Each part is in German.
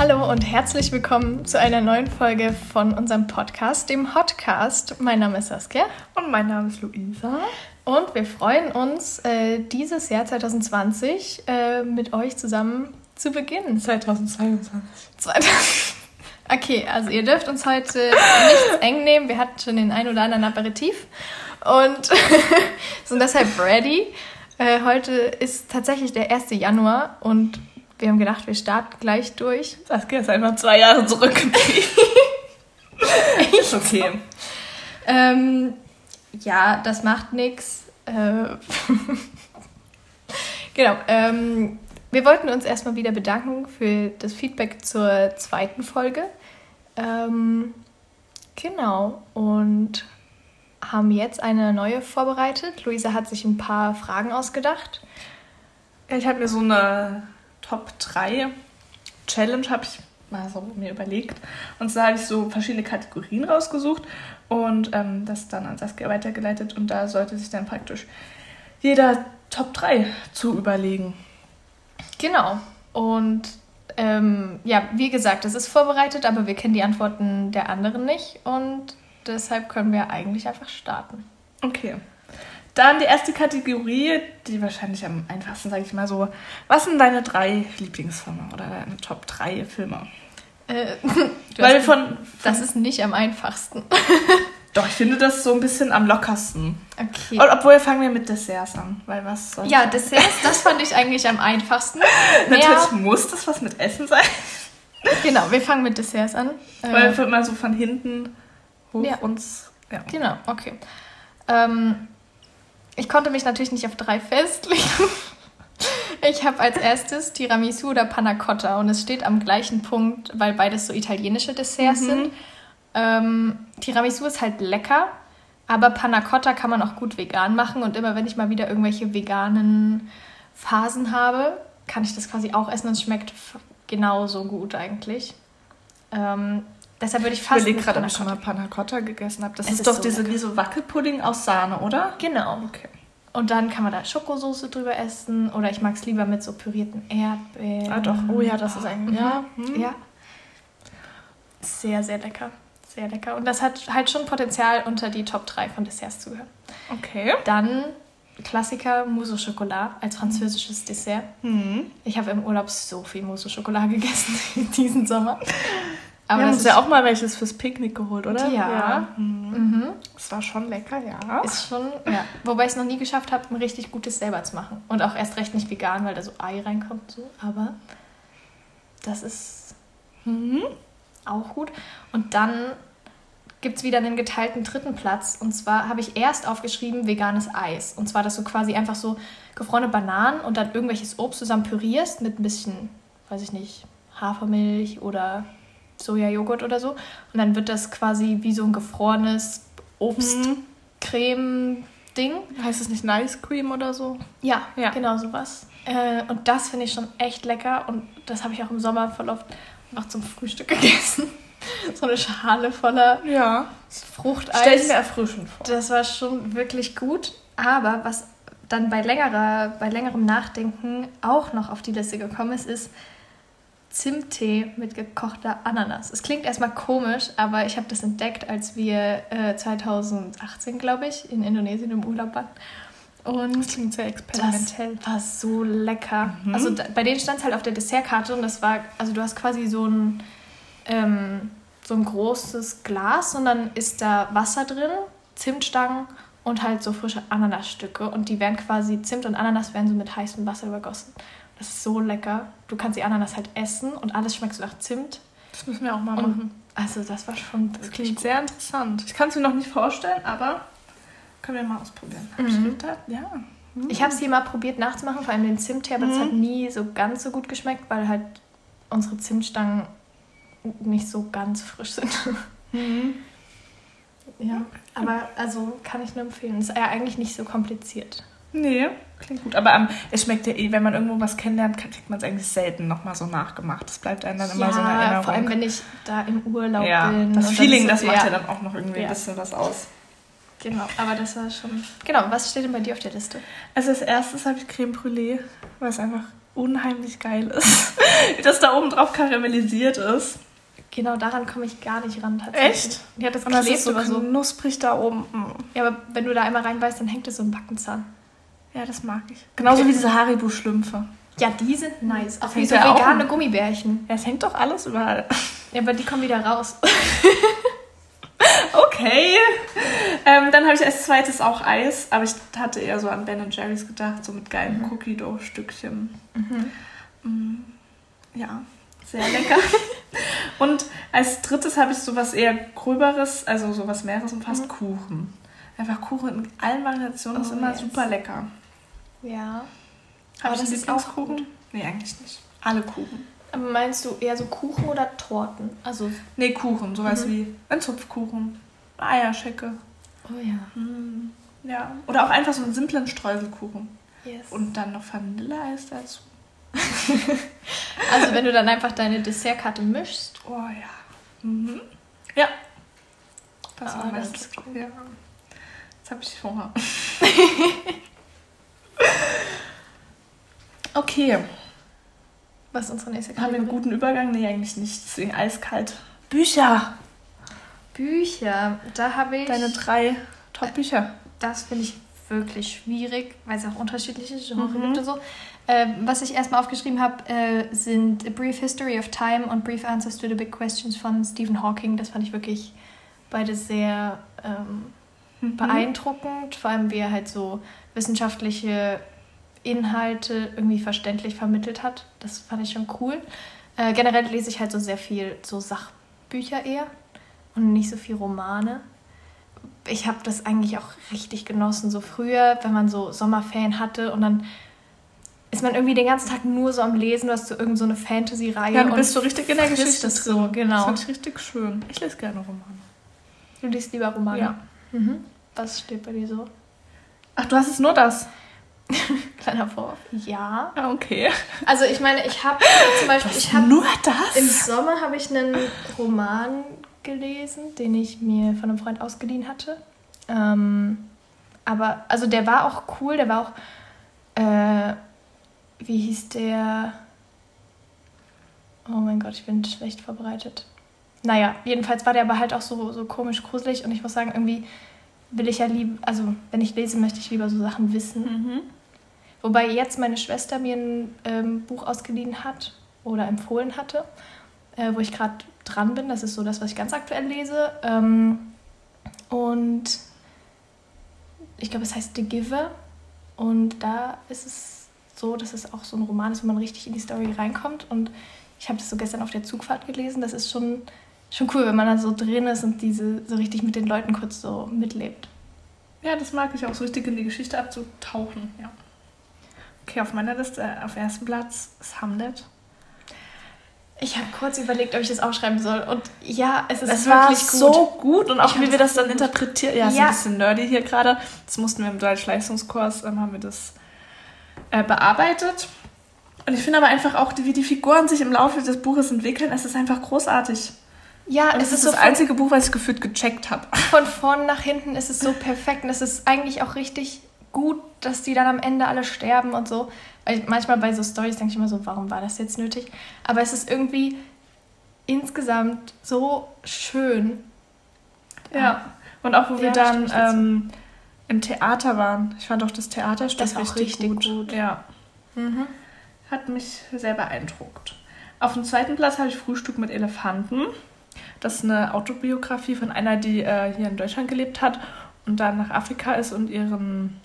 Hallo und herzlich willkommen zu einer neuen Folge von unserem Podcast, dem Hotcast. Mein Name ist Saskia. Und mein Name ist Luisa. Und wir freuen uns, äh, dieses Jahr 2020 äh, mit euch zusammen zu beginnen. 2022. 2000 okay, also ihr dürft uns heute nichts eng nehmen. Wir hatten schon den ein oder anderen Aperitif und sind deshalb ready. Äh, heute ist tatsächlich der 1. Januar und wir haben gedacht, wir starten gleich durch. Saskia ist einfach zwei Jahre zurückgeblieben. ist okay. Ähm, ja, das macht nichts. Äh, genau. Ähm, wir wollten uns erstmal wieder bedanken für das Feedback zur zweiten Folge. Ähm, genau. Und haben jetzt eine neue vorbereitet. Luisa hat sich ein paar Fragen ausgedacht. Ich habe mir so eine Top 3 Challenge habe ich mal so mir überlegt. Und zwar habe ich so verschiedene Kategorien rausgesucht und ähm, das dann an Saskia weitergeleitet. Und da sollte sich dann praktisch jeder Top 3 zu überlegen. Genau. Und ähm, ja, wie gesagt, es ist vorbereitet, aber wir kennen die Antworten der anderen nicht. Und deshalb können wir eigentlich einfach starten. Okay. Dann die erste Kategorie, die wahrscheinlich am einfachsten, sage ich mal so. Was sind deine drei Lieblingsfilme oder deine Top 3 Filme? Äh, Weil wir von, von, Das ist nicht am einfachsten. Doch, ich finde das so ein bisschen am lockersten. Okay. obwohl fangen wir mit Desserts an, weil was soll Ja, Desserts, das fand ich eigentlich am einfachsten. Natürlich muss das was mit Essen sein. Genau, wir fangen mit Desserts an. Weil wir immer so von hinten hoch ja. uns. Ja. Genau, okay. Ähm, ich konnte mich natürlich nicht auf drei festlegen. Ich habe als erstes Tiramisu oder Panna Cotta und es steht am gleichen Punkt, weil beides so italienische Desserts mhm. sind. Ähm, Tiramisu ist halt lecker, aber Panna Cotta kann man auch gut vegan machen und immer wenn ich mal wieder irgendwelche veganen Phasen habe, kann ich das quasi auch essen und es schmeckt genauso gut eigentlich. Ähm, deshalb würde ich fast. Ich überlege gerade, ob ich schon mal Panna Cotta gegessen habe. Das ist, ist, doch so diese lecker. wie so Wackelpudding aus Sahne, oder? Genau. Okay. Und dann kann man da Schokosoße drüber essen oder ich mag es lieber mit so pürierten Erdbeeren. Ah doch, oh ja, das ist eigentlich. Ja, hm. ja. Sehr, sehr lecker. Sehr lecker. Und das hat halt schon Potenzial, unter die Top 3 von Desserts zu gehören. Okay. Dann Klassiker Mousse au Chocolat als französisches Dessert. Mhm. Ich habe im Urlaub so viel Mousse au Chocolat gegessen diesen Sommer. Aber wir haben uns ja auch mal welches fürs Picknick geholt, oder? Ja. ja. Mhm. Mhm. Das war schon lecker, ja. Ist schon, ja. Wobei ich es noch nie geschafft habe, ein richtig gutes selber zu machen. Und auch erst recht nicht vegan, weil da so Ei reinkommt und so. Aber das ist mhm. auch gut. Und dann gibt es wieder einen geteilten dritten Platz. Und zwar habe ich erst aufgeschrieben veganes Eis. Und zwar, dass du quasi einfach so gefrorene Bananen und dann irgendwelches Obst zusammen pürierst mit ein bisschen, weiß ich nicht, Hafermilch oder Sojajoghurt oder so. Und dann wird das quasi wie so ein gefrorenes Obstcreme-Ding. Heißt es nicht Nice Cream oder so? Ja, ja. genau sowas. Äh, und das finde ich schon echt lecker. Und das habe ich auch im Sommer voll oft auch zum Frühstück gegessen. so eine Schale voller ja. Fruchteis. Stell mir erfrischend vor. Das war schon wirklich gut. Aber was dann bei, längerer, bei längerem Nachdenken auch noch auf die Liste gekommen ist, ist Zimttee mit gekochter Ananas. Es klingt erstmal komisch, aber ich habe das entdeckt, als wir äh, 2018, glaube ich, in Indonesien im Urlaub waren. Und das klingt sehr experimentell. Das war so lecker. Mhm. Also da, bei denen stand es halt auf der Dessertkarte und das war, also du hast quasi so ein, ähm, so ein großes Glas und dann ist da Wasser drin, Zimtstangen und halt so frische Ananasstücke und die werden quasi, Zimt und Ananas werden so mit heißem Wasser übergossen. Das ist so lecker. Du kannst die Ananas halt essen und alles schmeckt so nach Zimt. Das müssen wir auch mal und machen. Also das war schon Das klingt gut. sehr interessant. Ich kann es mir noch nicht vorstellen, aber können wir mal ausprobieren. Mhm. Ja. Mhm. Ich habe es hier mal probiert nachzumachen, vor allem den Zimt her, aber es mhm. hat nie so ganz so gut geschmeckt, weil halt unsere Zimtstangen nicht so ganz frisch sind. Mhm. Ja, aber also kann ich nur empfehlen. Ist ja eigentlich nicht so kompliziert. Nee, klingt gut. Aber um, es schmeckt ja eh, wenn man irgendwo was kennenlernt, kriegt man es eigentlich selten nochmal so nachgemacht. Das bleibt einem dann immer ja, so eine Erinnerung. vor allem, wenn ich da im Urlaub ja, bin. Das Feeling, das, macht ja. ja dann auch noch irgendwie ein bisschen was aus. Genau, aber das war schon... Genau, was steht denn bei dir auf der Liste? Also als erstes habe ich Creme Brûlée, weil es einfach unheimlich geil ist. Wie das da oben drauf karamellisiert ist. Genau daran komme ich gar nicht ran tatsächlich. Echt? Ja, das Und das ist so so. knusprig da oben. Ja, aber wenn du da einmal reinbeißt, dann hängt es so im Backenzahn. Ja, das mag ich. Genauso wie diese Haribo-Schlümpfe. Ja, die sind nice. Auch wie so ja auch vegane im- Gummibärchen. Ja, es hängt doch alles überall. Ja, aber die kommen wieder raus. Okay. Ähm, dann habe ich als zweites auch Eis, aber ich hatte eher so an Ben Jerry's gedacht, so mit geilen Cookie Dough Stückchen. Mm, Ja, sehr lecker. Und als drittes habe ich sowas eher gröberes, also sowas mehreres und fast Kuchen. Einfach Kuchen in allen Variationen ist Oh, immer yes. super lecker. Ja. Habe Aber ich das ist auch Lieblingskuchen? gut. Nee, eigentlich nicht. Alle Kuchen. Aber meinst du eher so Kuchen oder Torten? Also, Nee, Kuchen, sowas Mhm. wie ein Zupfkuchen, eine Eierschecke. oh ja. Mm, Ja. Oder auch einfach so einen simplen Streuselkuchen. Yes. Und dann noch Vanilleeis dazu. Also, wenn du dann einfach deine Dessertkarte mischst. Oh ja. Mhm. Ja. Das Ah, war das ist gut. Ja. Jetzt habe ich Hunger. okay. Was ist unsere nächste Haben wir einen guten Übergang? Nee, eigentlich nicht. Deswegen eiskalt. Bücher. Bücher. Da habe ich. Deine drei Top-Bücher. Das finde ich wirklich schwierig, weil es auch unterschiedliche Genres Mhm. gibt und so. Äh, was ich erstmal aufgeschrieben habe, äh, sind A Brief History of Time und Brief Answers to the Big Questions von Stephen Hawking. Das fand ich wirklich beide sehr ähm, Mhm. beeindruckend, vor allem wie er halt so wissenschaftliche Inhalte irgendwie verständlich vermittelt hat. Das fand ich schon cool. Äh, generell lese ich halt so sehr viel so Sachbücher eher und nicht so viel Romane. Ich habe das eigentlich auch richtig genossen, so früher, wenn man so Sommerferien hatte und dann ist man irgendwie den ganzen Tag nur so am Lesen, du hast so irgend so eine Fantasy-Reihe. Ja, du bist so richtig in der Geschichte es so, drin. Das genau. finde ich richtig schön. Ich lese gerne Romane. Du liest lieber Romane. Ja. Mhm. Was steht bei dir so? Ach, du hast jetzt nur das? Kleiner Vorwurf. Ja. Ah, okay. Also ich meine, ich habe zum Beispiel, ich habe nur das? im Sommer habe ich einen Roman gelesen, den ich mir von einem Freund ausgeliehen hatte. Ähm, aber also der war auch cool, der war auch, äh, wie hieß der? Oh mein Gott, ich bin schlecht vorbereitet. Naja, jedenfalls war der aber halt auch so, so komisch gruselig und ich muss sagen, irgendwie will ich ja lieber, also wenn ich lese, möchte ich lieber so Sachen wissen. Mhm. Wobei jetzt meine Schwester mir ein ähm, Buch ausgeliehen hat oder empfohlen hatte, äh, wo ich gerade dran bin. Das ist so das, was ich ganz aktuell lese. Ähm, und ich glaube, es heißt The Giver. Und da ist es so, dass es auch so ein Roman ist, wo man richtig in die Story reinkommt. Und ich habe das so gestern auf der Zugfahrt gelesen. Das ist schon, schon cool, wenn man da so drin ist und diese so richtig mit den Leuten kurz so mitlebt. Ja, das mag ich auch, so richtig in die Geschichte abzutauchen. Ja. Okay, auf meiner Liste, äh, auf ersten Platz ist Hamlet. Ich habe kurz überlegt, ob ich das aufschreiben soll. Und ja, es ist Es wirklich gut. so gut und auch wie wir das dann interpretieren. Ja, ist Ja. ein bisschen nerdy hier gerade. Das mussten wir im Deutsch-Leistungskurs, ähm, haben wir das äh, bearbeitet. Und ich finde aber einfach auch, wie die Figuren sich im Laufe des Buches entwickeln, es ist einfach großartig. Ja, Und es ist ist so das von, einzige Buch, was ich gefühlt gecheckt habe. von vorn nach hinten ist es so perfekt. Und es ist eigentlich auch richtig gut, dass die dann am Ende alle sterben und so. Weil manchmal bei so Stories denke ich immer so, warum war das jetzt nötig? Aber es ist irgendwie insgesamt so schön. Ja. Und auch wo wir Ja, dann ich dazu. ähm, im Theater waren. Ich fand auch das Theaterstück Das richtig, richtig gut. gut. Ja. Mhm. Hat mich sehr beeindruckt. Auf dem zweiten Platz habe ich Frühstück mit Elefanten. Das ist eine Autobiografie von einer, die äh, hier in Deutschland gelebt hat und dann nach Afrika ist und ihren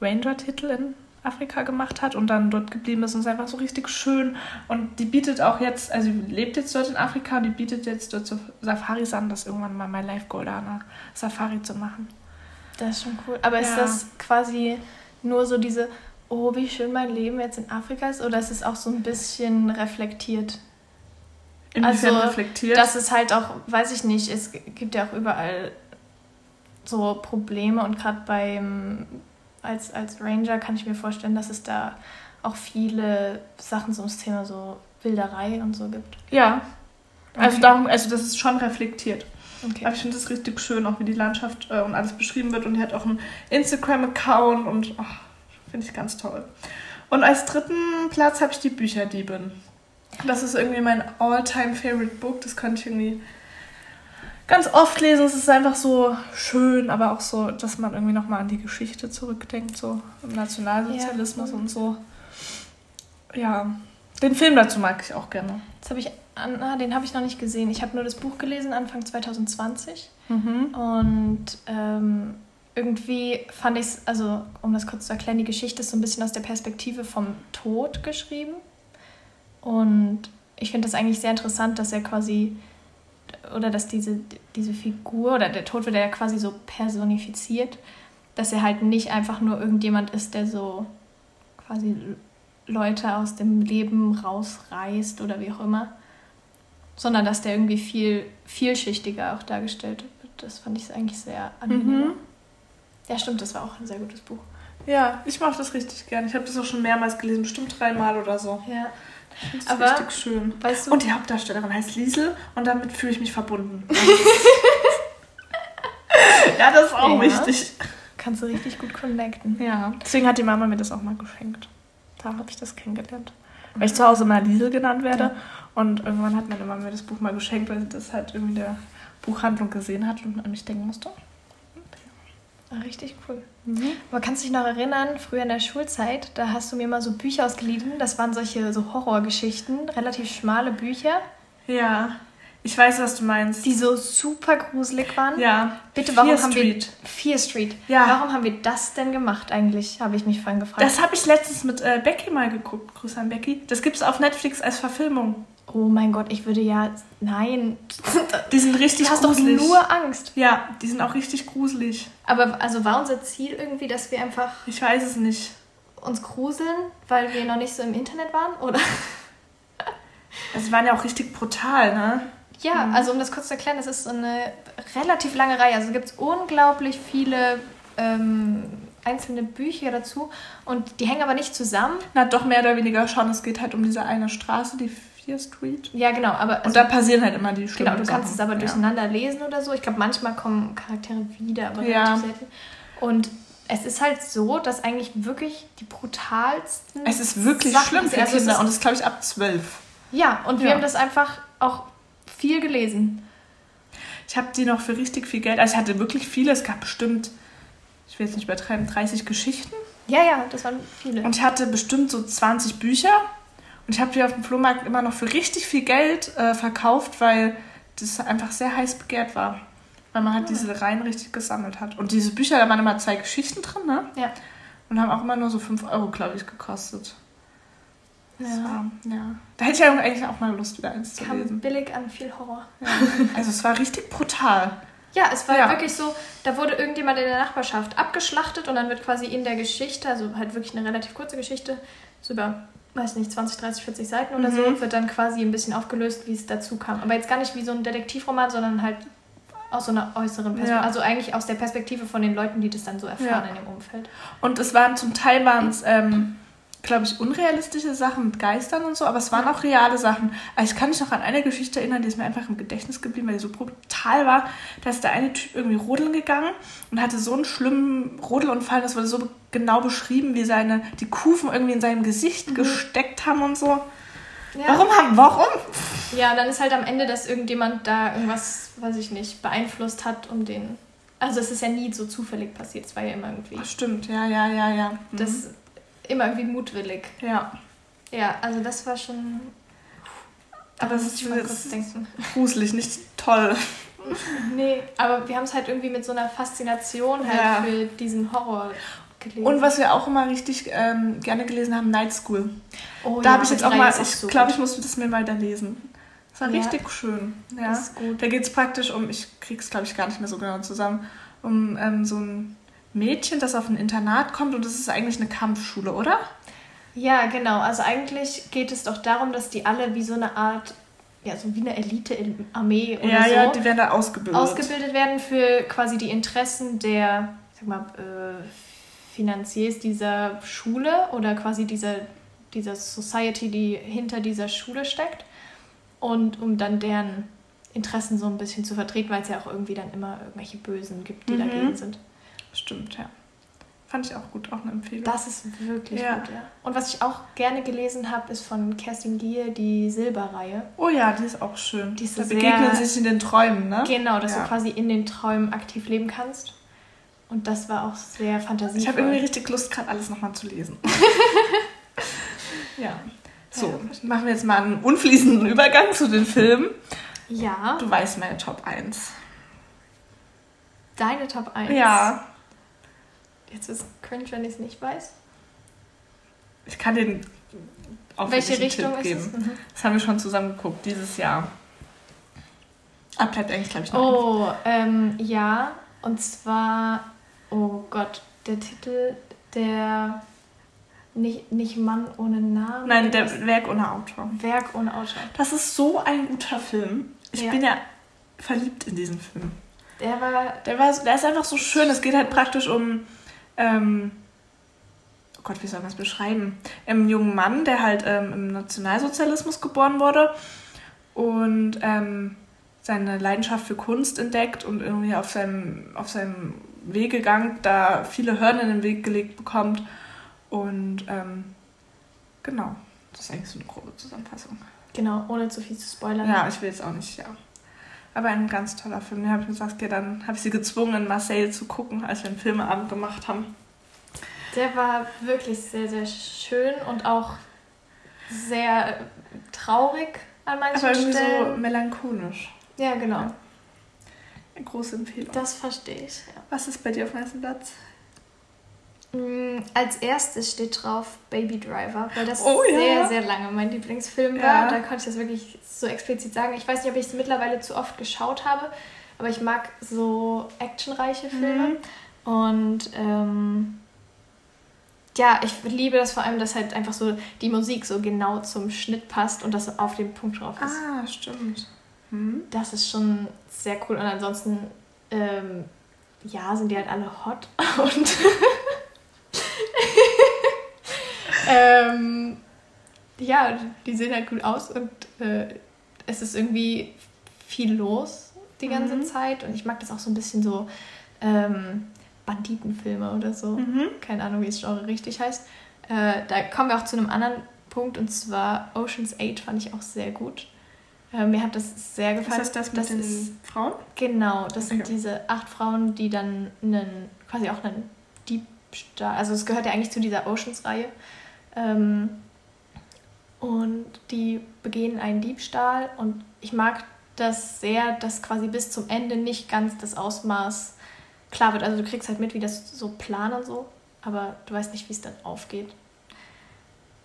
Ranger-Titel in Afrika gemacht hat und dann dort geblieben ist und es ist einfach so richtig schön. Und die bietet auch jetzt, also sie lebt jetzt dort in Afrika und die bietet jetzt dort so Safaris an, das ist irgendwann mal mein Life-Goal da, eine Safari zu machen. Das ist schon cool. Aber ist Ja. das quasi nur so diese, oh, wie schön mein Leben jetzt in Afrika ist? Oder ist es auch so ein bisschen reflektiert? Inwiefern Also, reflektiert. Das ist halt auch, weiß ich nicht, es gibt ja auch überall so Probleme und gerade beim, als, als Ranger kann ich mir vorstellen, dass es da auch viele Sachen so ums Thema so Wilderei und so gibt. ja, also Okay. darum, also das ist schon reflektiert. Okay. Aber ich finde es richtig schön, auch wie die Landschaft äh, und alles beschrieben wird. Und die hat auch einen Instagram-Account und oh, finde ich ganz toll. Und als dritten Platz habe ich die Bücherdiebin. Das ist irgendwie mein all-time favorite Book. Das könnte ich irgendwie ganz oft lesen. Es ist einfach so schön, aber auch so, dass man irgendwie nochmal an die Geschichte zurückdenkt, so im Nationalsozialismus Ja. und so. Ja, den Film dazu mag ich auch gerne. Jetzt habe ich, ah, den habe ich noch nicht gesehen. Ich habe nur das Buch gelesen, Anfang 2020. Mhm. Und ähm, irgendwie fand ich es, also um das kurz zu erklären, die Geschichte ist so ein bisschen aus der Perspektive vom Tod geschrieben. Und ich finde das eigentlich sehr interessant, dass er quasi, oder dass diese, diese Figur, oder der Tod wird ja quasi so personifiziert, dass er halt nicht einfach nur irgendjemand ist, der so quasi Leute aus dem Leben rausreißt oder wie auch immer, sondern dass der irgendwie viel vielschichtiger auch dargestellt wird. Das fand ich eigentlich sehr angenehm. Mhm. Ja, stimmt, das war auch ein sehr gutes Buch. Ja, ich mag das richtig gern. Ich habe das auch schon mehrmals gelesen, bestimmt dreimal oder so. Ja. Finde es Aber- richtig schön. Weißt du, Und die Hauptdarstellerin heißt Liesel und damit fühle ich mich verbunden. ja, das ist auch Ja. wichtig. kannst du richtig gut connecten. Ja, deswegen hat die Mama mir das auch mal geschenkt. Da habe ich das kennengelernt. Weil ich zu Hause immer Liesel genannt werde. Ja. Und irgendwann hat meine Mama mir das Buch mal geschenkt, weil sie das halt irgendwie in der Buchhandlung gesehen hat und an mich denken musste. Ah, richtig cool. Aber kannst du dich noch erinnern, früher in der Schulzeit, da hast du mir mal so Bücher ausgeliehen. Das waren solche so Horrorgeschichten, relativ schmale Bücher, Ja, ich weiß, was du meinst. die so super gruselig waren. ja, Bitte, warum Fear haben Street. wir Fear Street? Ja. Warum haben wir das denn gemacht eigentlich? Habe ich mich vorhin gefragt. Das habe ich letztens mit äh, Becky mal geguckt. Grüße an Becky. Das gibt es auf Netflix als Verfilmung. oh mein Gott, ich würde ja nein. Die sind richtig Du hast doch gruselig. nur Angst. Ja, die sind auch richtig gruselig. Aber also war unser Ziel irgendwie, dass wir einfach Ich weiß es nicht. uns gruseln, weil wir noch nicht so im Internet waren? Oder? Also, die waren ja auch richtig brutal, ne? Ja, also um das kurz zu erklären, das ist so eine relativ lange Reihe. Also gibt es unglaublich viele ähm, einzelne Bücher dazu und die hängen aber nicht zusammen. Na, doch mehr oder weniger schon. Es geht halt um diese eine Straße, die Fear Street. Ja, genau, aber Und also, da passieren halt immer die schlimmen genau, du kannst es aber durcheinander lesen oder so. Ich glaube, manchmal kommen Charaktere wieder, aber Ja. relativ selten. Und es ist halt so, dass eigentlich wirklich die brutalsten. Ja. Es ist wirklich Sachen schlimm für. Also Kinder ist- und das ist, glaube ich, ab zwölf. Ja, und wir Ja. haben das einfach auch viel gelesen. Ich habe die noch für richtig viel Geld. Also ich hatte wirklich viele. Es gab bestimmt, ich will jetzt nicht übertreiben, 30 Geschichten. Ja, ja, das waren viele. Und ich hatte bestimmt so 20 Bücher. Und ich habe die auf dem Flohmarkt immer noch für richtig viel Geld äh, verkauft, weil das einfach sehr heiß begehrt war. Weil man halt diese Reihen richtig gesammelt hat. Und diese Bücher, da waren immer zwei Geschichten drin, ne? ja. Und haben auch immer nur so 5 Euro, glaube ich, gekostet. Ja. ja. Da hätte ich ja eigentlich auch mal Lust, wieder eins zu Kam lesen. billig an, viel Horror. Ja. Also es war richtig brutal. Ja, es war Ja. wirklich so, da wurde irgendjemand in der Nachbarschaft abgeschlachtet und dann wird quasi in der Geschichte, also halt wirklich eine relativ kurze Geschichte, so über, weiß nicht, 20, 30, 40 Seiten oder Mhm. so, wird dann quasi ein bisschen aufgelöst, wie es dazu kam. Aber jetzt gar nicht wie so ein Detektivroman, sondern halt aus so einer äußeren Perspektive. Ja. Also eigentlich aus der Perspektive von den Leuten, die das dann so erfahren in dem Umfeld. Und es waren zum Teil waren es, ähm, glaube ich, unrealistische Sachen mit Geistern und so, aber es waren auch reale Sachen. Also ich kann mich noch an eine Geschichte erinnern, die ist mir einfach im Gedächtnis geblieben, weil die so brutal war. Da ist der eine Typ irgendwie rodeln gegangen und hatte so einen schlimmen Rodelunfall, das wurde so genau beschrieben, wie seine, die Kufen irgendwie in seinem Gesicht gesteckt haben und so. Ja. Warum haben, warum? Ja, dann ist halt am Ende, dass irgendjemand da irgendwas, weiß ich nicht, beeinflusst hat, um den. Also es ist ja nie so zufällig passiert, es war ja immer irgendwie. Ach, stimmt, ja, ja, ja, ja. Mhm. Das immer irgendwie mutwillig. ja. Ja, also das war schon. Aber da es ist, mal ist denken. gruselig, nicht toll. Nee, aber wir haben es halt irgendwie mit so einer Faszination halt Ja. für diesen Horror gelesen. Und was wir auch immer richtig ähm, gerne gelesen haben, Night School. oh, Da ja, habe ich jetzt auch mal, ich so glaube, ich muss das mir weiter lesen. Das war Ja. richtig schön. Ja. Das ist gut. Da geht es praktisch um, ich krieg's glaube ich gar nicht mehr so genau zusammen, um ähm, so ein Mädchen, das auf ein Internat kommt und das ist eigentlich eine Kampfschule, oder? Ja, genau. Also eigentlich geht es doch darum, dass die alle wie so eine Art, ja, so wie eine Elite-Armee oder ja, so ja, die werden da ausgebildet. ausgebildet werden für quasi die Interessen der, sag mal, äh, Finanziers dieser Schule oder quasi dieser, dieser Society, die hinter dieser Schule steckt. Und um dann deren Interessen so ein bisschen zu vertreten, weil es ja auch irgendwie dann immer irgendwelche Bösen gibt, die Mhm. dagegen sind. Stimmt, ja. Fand ich auch gut, auch eine Empfehlung. Das ist wirklich Ja. gut, ja. Und was ich auch gerne gelesen habe, ist von Kerstin Gier die Silberreihe. oh ja, die ist auch schön. Die ist da begegnen sich in den Träumen, ne? Genau, dass Ja. du quasi in den Träumen aktiv leben kannst. Und das war auch sehr fantasievoll. Ich habe irgendwie richtig Lust, gerade alles nochmal zu lesen. ja. So, machen wir jetzt mal einen unfließenden Übergang zu den Filmen. Ja, Du weißt meine Top 1. deine Top 1. Ja, Jetzt ist cringe, wenn ich es nicht weiß. ich kann den auch Welche Richtung Tipp ist geben. es? Mhm. Das haben wir schon zusammen geguckt, dieses Jahr. Ab bleibt eigentlich, glaube ich, noch. Oh, ähm, ja. Und zwar, oh Gott, der Titel, der nicht, nicht Mann ohne Namen. Nein, der Werk ohne Autor. Werk ohne Autor. Das ist so ein guter Film. Ich Ja. bin ja verliebt in diesen Film. Der war, Der, war, der ist einfach so schön. Es geht halt praktisch um. Ähm, oh Gott, wie soll man es beschreiben? Einen jungen Mann, der halt ähm, im Nationalsozialismus geboren wurde und ähm, seine Leidenschaft für Kunst entdeckt und irgendwie auf seinem, auf seinem Wegegang da viele Hörner in den Weg gelegt bekommt. Und ähm, genau, das ist eigentlich so eine grobe Zusammenfassung. genau, ohne zu viel zu spoilern. Ja, ich will jetzt auch nicht, ja. Aber ein ganz toller Film. Den habe ich gesagt, ja, dann habe ich sie gezwungen, in Marseille zu gucken, als wir einen Filmeabend gemacht haben. Der war wirklich sehr, sehr schön und auch sehr äh, traurig an manchen Aber irgendwie so Stellen. melancholisch. ja, genau. Ja. Eine große Empfehlung. Das verstehe ich. Ja. Was ist bei dir auf ersten Platz? Mm, Als erstes steht drauf Baby Driver, weil das Oh, ja. sehr, sehr lange mein Lieblingsfilm war. Ja. Da konnte ich das wirklich so explizit sagen. Ich weiß nicht, ob ich es mittlerweile zu oft geschaut habe, aber ich mag so actionreiche Filme. Mhm. Und ähm, ja, ich liebe das vor allem, dass halt einfach so die Musik so genau zum Schnitt passt und das auf den Punkt drauf ist. Ah, stimmt. Hm? Das ist schon sehr cool. Und ansonsten, ähm, ja, sind die halt alle hot. Und ähm, ja, die sehen halt gut aus und äh, es ist irgendwie viel los die ganze Mhm. Zeit. Und ich mag das auch so ein bisschen so ähm, Banditenfilme oder so. Mhm. Keine Ahnung, wie das Genre richtig heißt. Äh, da kommen wir auch zu einem anderen Punkt und zwar Ocean's 8 fand ich auch sehr gut. Äh, mir hat das sehr Ist gefallen. das das mit das den ist, Frauen? Genau, das Okay. sind diese acht Frauen, die dann einen, quasi auch einen Diebstahl, also es gehört ja eigentlich zu dieser Oceans-Reihe. Ähm, und die begehen einen Diebstahl und ich mag das sehr, dass quasi bis zum Ende nicht ganz das Ausmaß klar wird. Also du kriegst halt mit, wie das so planen und so, aber du weißt nicht, wie es dann aufgeht.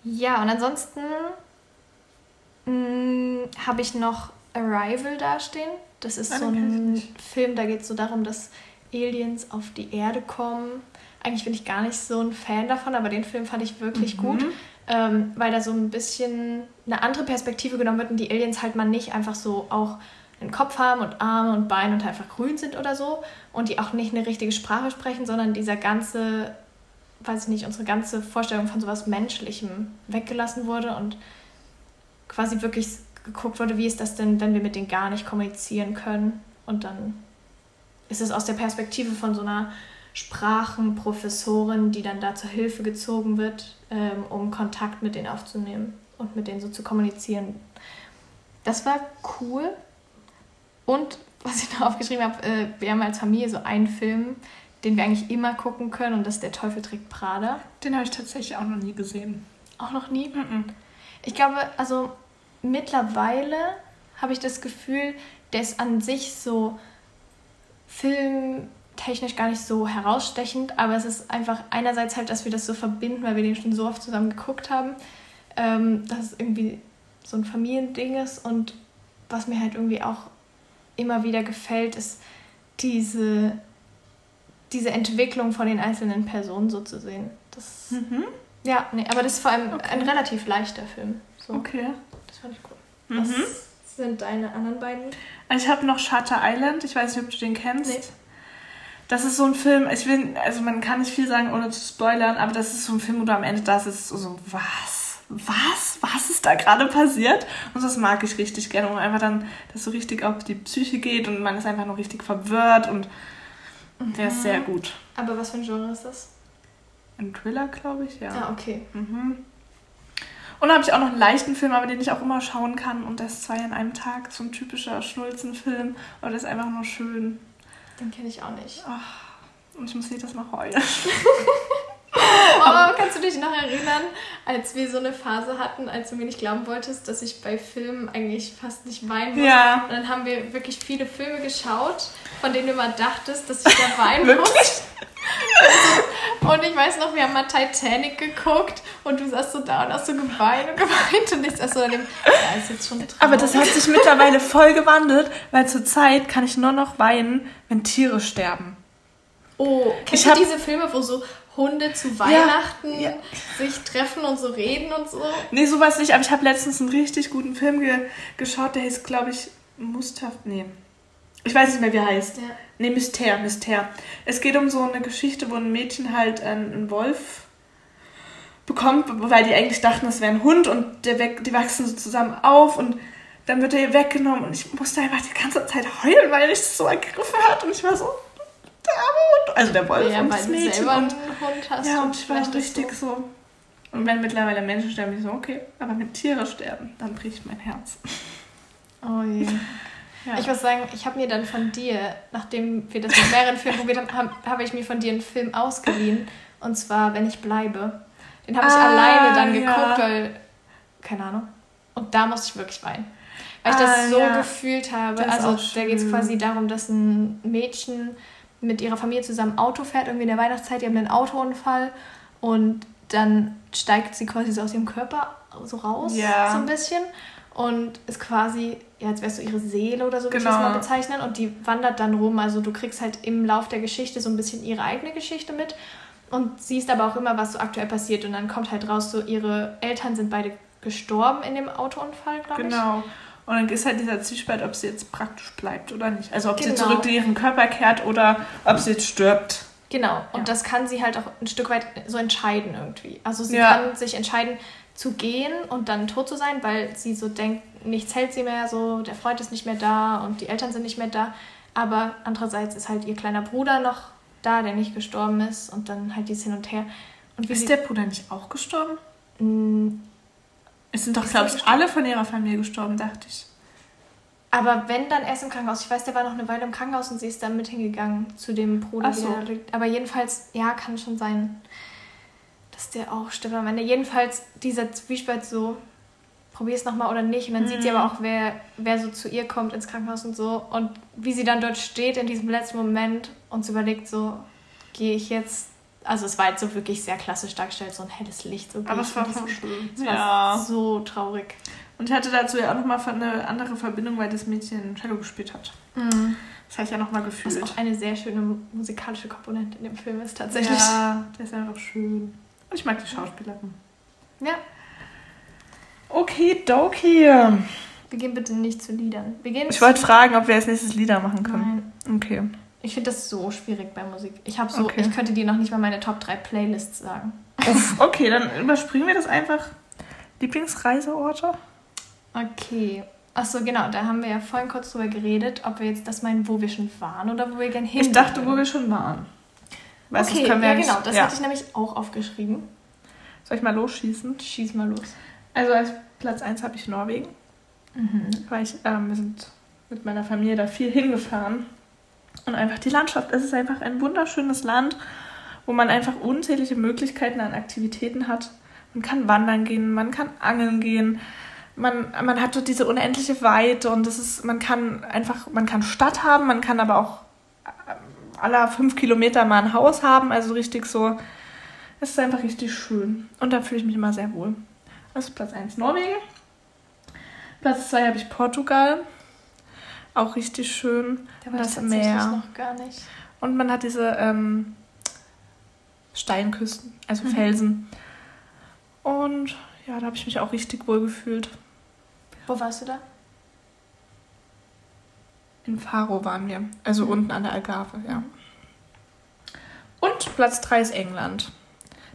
Ja, und ansonsten mh, habe ich noch Arrival dastehen. Das ist Ah, so ein. Film, da geht es so darum, dass Aliens auf die Erde kommen. Eigentlich bin ich gar nicht so ein Fan davon, aber den Film fand ich wirklich Mhm. gut, ähm, weil da so ein bisschen eine andere Perspektive genommen wird und die Aliens halt mal nicht einfach so auch einen Kopf haben und Arme und Beine und einfach grün sind oder so und die auch nicht eine richtige Sprache sprechen, sondern dieser ganze, weiß ich nicht, unsere ganze Vorstellung von sowas Menschlichem weggelassen wurde und quasi wirklich geguckt wurde, wie ist das denn, wenn wir mit denen gar nicht kommunizieren können und dann ist es aus der Perspektive von so einer Sprachenprofessorin, die dann da zur Hilfe gezogen wird, ähm, um Kontakt mit denen aufzunehmen und mit denen so zu kommunizieren. Das war cool. Und was ich noch aufgeschrieben habe, äh, wir haben als Familie so einen Film, den wir eigentlich immer gucken können und das ist Der Teufel trägt Prada. Den habe ich tatsächlich auch noch nie gesehen. Auch noch nie. Mhm. Ich glaube, also mittlerweile habe ich das Gefühl, der ist an sich so filmtechnisch gar nicht so herausstechend, aber es ist einfach einerseits halt, dass wir das so verbinden, weil wir den schon so oft zusammen geguckt haben, ähm, dass es irgendwie so ein Familiending ist und was mir halt irgendwie auch immer wieder gefällt, ist diese, diese Entwicklung von den einzelnen Personen so zu sehen. Das, Mhm. ja, nee, aber das ist vor allem Okay. ein relativ leichter Film. So, Okay. Das fand ich cool. Was Mhm. sind deine anderen beiden? Ich habe noch Shutter Island. Ich weiß nicht, ob du den kennst. Nee. Das ist so ein Film, ich will, also man kann nicht viel sagen, ohne zu spoilern, aber das ist so ein Film, wo du am Ende da sitzt und so, was? Was? Was ist da gerade passiert? Und das mag ich richtig gerne, wo einfach dann das so richtig auf die Psyche geht und man ist einfach nur richtig verwirrt und der ist sehr gut. Aber was für ein Genre ist das? Ein Thriller, glaube ich, ja. Ah, okay. Mhm. Und dann habe ich auch noch einen leichten Film, aber den ich auch immer schauen kann. Und das zwei in einem Tag. So ein typischer Schnulzenfilm. Aber das ist einfach nur schön. Den kenne ich auch nicht. Ach, und ich muss jedes Mal heulen. Oh, kannst du dich noch erinnern, als wir so eine Phase hatten, als du mir nicht glauben wolltest, dass ich bei Filmen eigentlich fast nicht weinen muss? Ja. Und dann haben wir wirklich viele Filme geschaut, von denen du immer dachtest, dass ich da weinen muss. Und ich weiß noch, wir haben mal Titanic geguckt und du saßt so da und hast so geweint und geweint und ich saß so daneben, ja, ist jetzt schon traurig. Aber das hat sich mittlerweile voll gewandelt, weil zurzeit kann ich nur noch weinen, wenn Tiere sterben. Oh, Ich kennst du hab- diese Filme, wo so Hunde zu Weihnachten ja. sich treffen und so reden und so? Nee, sowas nicht, aber ich habe letztens einen richtig guten Film ge geschaut, der hieß, glaube ich, Mustafa. Nee. Ich weiß nicht mehr, wie er heißt. Ja. Nee, Myster, Myster. Es geht um so eine Geschichte, wo ein Mädchen halt einen, Wolf bekommt, weil die eigentlich dachten, es wäre ein Hund und der weg, die wachsen so zusammen auf und dann wird er ihr weggenommen und ich musste einfach die ganze Zeit heulen, weil mich das so ergriffen hat und ich war so, der arme Hund. Also der Wolf Ja, und das Mädchen und ja, und ich war das richtig so. so. Und wenn mittlerweile Menschen sterben, bin ich so, okay, aber wenn Tiere sterben, dann bricht mein Herz. Oh je. Ja. Ich muss sagen, ich habe mir dann von dir, nachdem wir das mit mehreren Filmen probiert haben, habe hab ich mir von dir einen Film ausgeliehen. Und zwar Wenn ich bleibe. Den habe ich Ah, alleine dann geguckt, ja. weil, keine Ahnung. Und da musste ich wirklich weinen. Weil ich das Ah, so ja. gefühlt habe. Also da geht es quasi darum, dass ein Mädchen mit ihrer Familie zusammen Auto fährt, irgendwie in der Weihnachtszeit, die haben einen Autounfall und dann steigt sie quasi so aus ihrem Körper so raus, Ja. so ein bisschen. Und ist quasi, ja, als wärst du ihre Seele oder so, würde ich Genau. das mal bezeichnen. Und die wandert dann rum. Also du kriegst halt im Lauf der Geschichte so ein bisschen ihre eigene Geschichte mit. Und siehst aber auch immer, was so aktuell passiert. Und dann kommt halt raus, so ihre Eltern sind beide gestorben in dem Autounfall, glaube ich. Genau. Und dann ist halt dieser Zwiespalt, ob sie jetzt praktisch bleibt oder nicht. Also ob sie Genau. zurück in ihren Körper kehrt oder ob sie jetzt stirbt. Genau, und Ja. das kann sie halt auch ein Stück weit so entscheiden irgendwie. Also sie Ja. kann sich entscheiden zu gehen und dann tot zu sein, weil sie so denkt, nichts hält sie mehr so, der Freund ist nicht mehr da und die Eltern sind nicht mehr da. Aber andererseits ist halt ihr kleiner Bruder noch da, der nicht gestorben ist und dann halt dieses Hin und Her. Und Ist der Bruder nicht auch gestorben? Mm, Es sind doch, glaube ich, alle von ihrer Familie gestorben, dachte ich. aber wenn, dann erst im Krankenhaus. Ich weiß, der war noch eine Weile im Krankenhaus und sie ist dann mit hingegangen zu dem Bruder, so. der da liegt. Aber jedenfalls, ja, kann schon sein, dass der auch stimmt am Ende. Jedenfalls dieser Zwiespalt so, probier es nochmal oder nicht. Und dann sieht sie Mhm. aber auch, wer, wer so zu ihr kommt ins Krankenhaus und so. Und wie sie dann dort steht in diesem letzten Moment und überlegt, so, gehe ich jetzt. Also es war jetzt so wirklich sehr klassisch dargestellt, so ein helles Licht. So Aber es war voll schön. Es war Ja. so traurig. Und ich hatte dazu ja auch nochmal eine andere Verbindung, weil das Mädchen Cello gespielt hat. Das habe ich ja nochmal Was gefühlt. auch eine sehr schöne musikalische Komponente in dem Film ist, tatsächlich. Ja, der ist einfach schön. Ich mag die Schauspielerin. Ja. Okay, Doki. Wir gehen bitte nicht zu Liedern. Wir gehen Ich wollte fragen, ob wir als nächstes Lieder machen können. Nein. Okay. Ich finde das so schwierig bei Musik. Ich habe so, Okay. ich könnte dir noch nicht mal meine Top 3 Playlists sagen. Uff, okay, dann überspringen wir das einfach. Lieblingsreiseorte? Okay. Achso, genau, da haben wir ja vorhin kurz drüber geredet, ob wir jetzt das meinen, wo wir schon waren oder wo wir gerne hin. Ich dachte, wo wir schon waren. Weißt okay, ja nicht- genau, das ja. hatte ich nämlich auch aufgeschrieben. Soll ich mal losschießen? Schieß mal los. Also als Platz 1 habe ich Norwegen. Weil ich, ähm, wir sind mit meiner Familie da viel hingefahren. Und einfach die Landschaft. Es ist einfach ein wunderschönes Land, wo man einfach unzählige Möglichkeiten an Aktivitäten hat. Man kann wandern gehen, man kann angeln gehen. Man, man hat dort diese unendliche Weite und das ist, man kann einfach, man kann Stadt haben, man kann aber auch aller fünf Kilometer mal ein Haus haben, also richtig so. Es ist einfach richtig schön. Und da fühle ich mich immer sehr wohl. Das ist Platz 1 Norwegen. Platz 2 habe ich Portugal. Auch richtig schön. Da war das Meer. noch gar nicht. Und man hat diese ähm, Steinküsten, also Mhm. Felsen. Und ja, da habe ich mich auch richtig wohl gefühlt. Wo warst du da? In Faro waren wir. Also Mhm. unten an der Algarve, ja. Und Platz 3 ist England.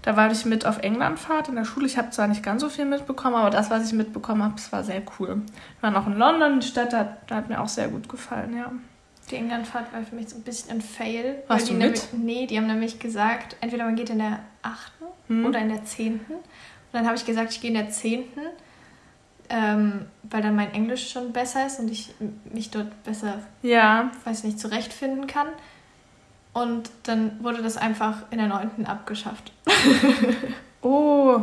Da war ich mit auf Englandfahrt in der Schule. Ich habe zwar nicht ganz so viel mitbekommen, aber das, was ich mitbekommen habe, war sehr cool. Wir waren auch in London, die Stadt hat, da hat mir auch sehr gut gefallen, ja. Die Englandfahrt war für mich so ein bisschen ein Fail. Warst weil du die mit? Nämlich, nee, die haben nämlich gesagt, entweder man geht in der achten Hm. oder in der 10. Und dann habe ich gesagt, ich gehe in der 10., ähm, weil dann mein Englisch schon besser ist und ich mich dort besser, Ja. weiß nicht, zurechtfinden kann. Und dann wurde das einfach in der 9. abgeschafft. Oh,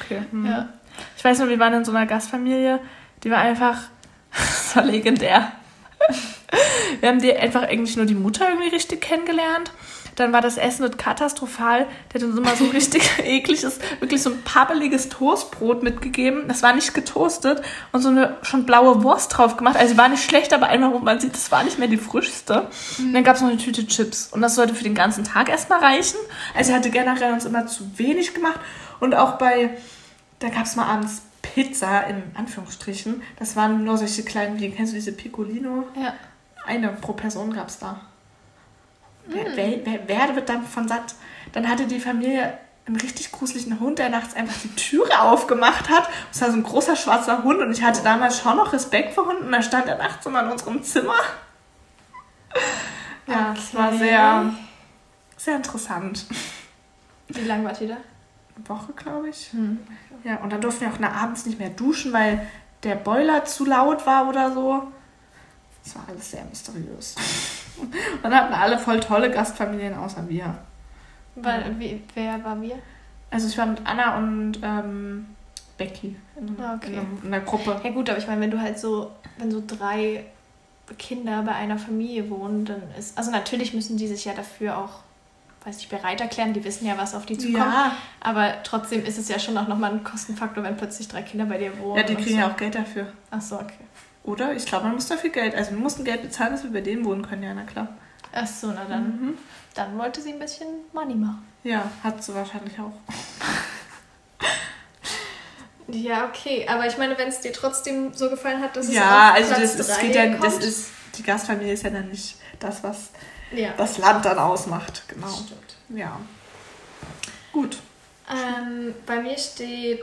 okay. Hm. Ja. Ich weiß nur, wir waren in so einer Gastfamilie, die war einfach, das war legendär. Wir haben die einfach eigentlich nur die Mutter irgendwie richtig kennengelernt. Dann war das Essen katastrophal. Der hat uns immer so richtig ekliges, wirklich so ein pappeliges Toastbrot mitgegeben. Das war nicht getoastet und so eine schon blaue Wurst drauf gemacht. Also war nicht schlecht, aber einmal, wo man sieht, das war nicht mehr die frischste. Und dann gab es noch eine Tüte Chips. Und das sollte für den ganzen Tag erstmal reichen. Also er hatte generell uns immer zu wenig gemacht. Und auch bei, da gab es mal abends Pizza in Anführungsstrichen. Das waren nur solche kleinen, wie kennst du diese Piccolino? Ja. Eine pro Person gab es da. Wer, wer, wer, wer wird dann von satt? Dann hatte die Familie einen richtig gruseligen Hund, der nachts einfach die Türe aufgemacht hat. Das war so ein großer schwarzer Hund und ich hatte damals schon noch Respekt vor Hunden. Da stand er nachts immer in unserem Zimmer. Ja, es war Okay. sehr, sehr interessant. Wie lange wart ihr da? Eine Woche, glaube ich. Hm. Ja, und dann durften wir auch abends nicht mehr duschen, weil der Boiler zu laut war oder so. Das war alles sehr mysteriös. Und dann hatten alle voll tolle Gastfamilien außer wir. Weil, wie, wer war wir? Also ich war mit Anna und ähm, Becky in, Ah, okay. in, einem- in einer Gruppe. Ja gut, aber ich meine, wenn du halt so, wenn so drei Kinder bei einer Familie wohnen, dann ist, also natürlich müssen die sich ja dafür auch, weiß ich, bereit erklären, die wissen ja, was auf die zukommt. Ja, Aber trotzdem ist es ja schon auch nochmal ein Kostenfaktor, wenn plötzlich drei Kinder bei dir wohnen. ja, die kriegen so. ja auch Geld dafür. Ach so, okay. Oder? Ich glaube, man muss dafür Geld. Also wir mussten Geld bezahlen, dass wir bei denen wohnen können, ja, na klar. Ach so, na dann, Mhm. dann wollte sie ein bisschen Money machen. Ja, hat sie wahrscheinlich auch. Ja, okay. Aber ich meine, wenn es dir trotzdem so gefallen hat, dass es Ja, also Platz das, das drei geht ja, das kommt. ist, die Gastfamilie ist ja dann nicht das, was Ja, das Land dann ausmacht. Genau. das stimmt. Ja. Gut. Ähm, bei mir steht,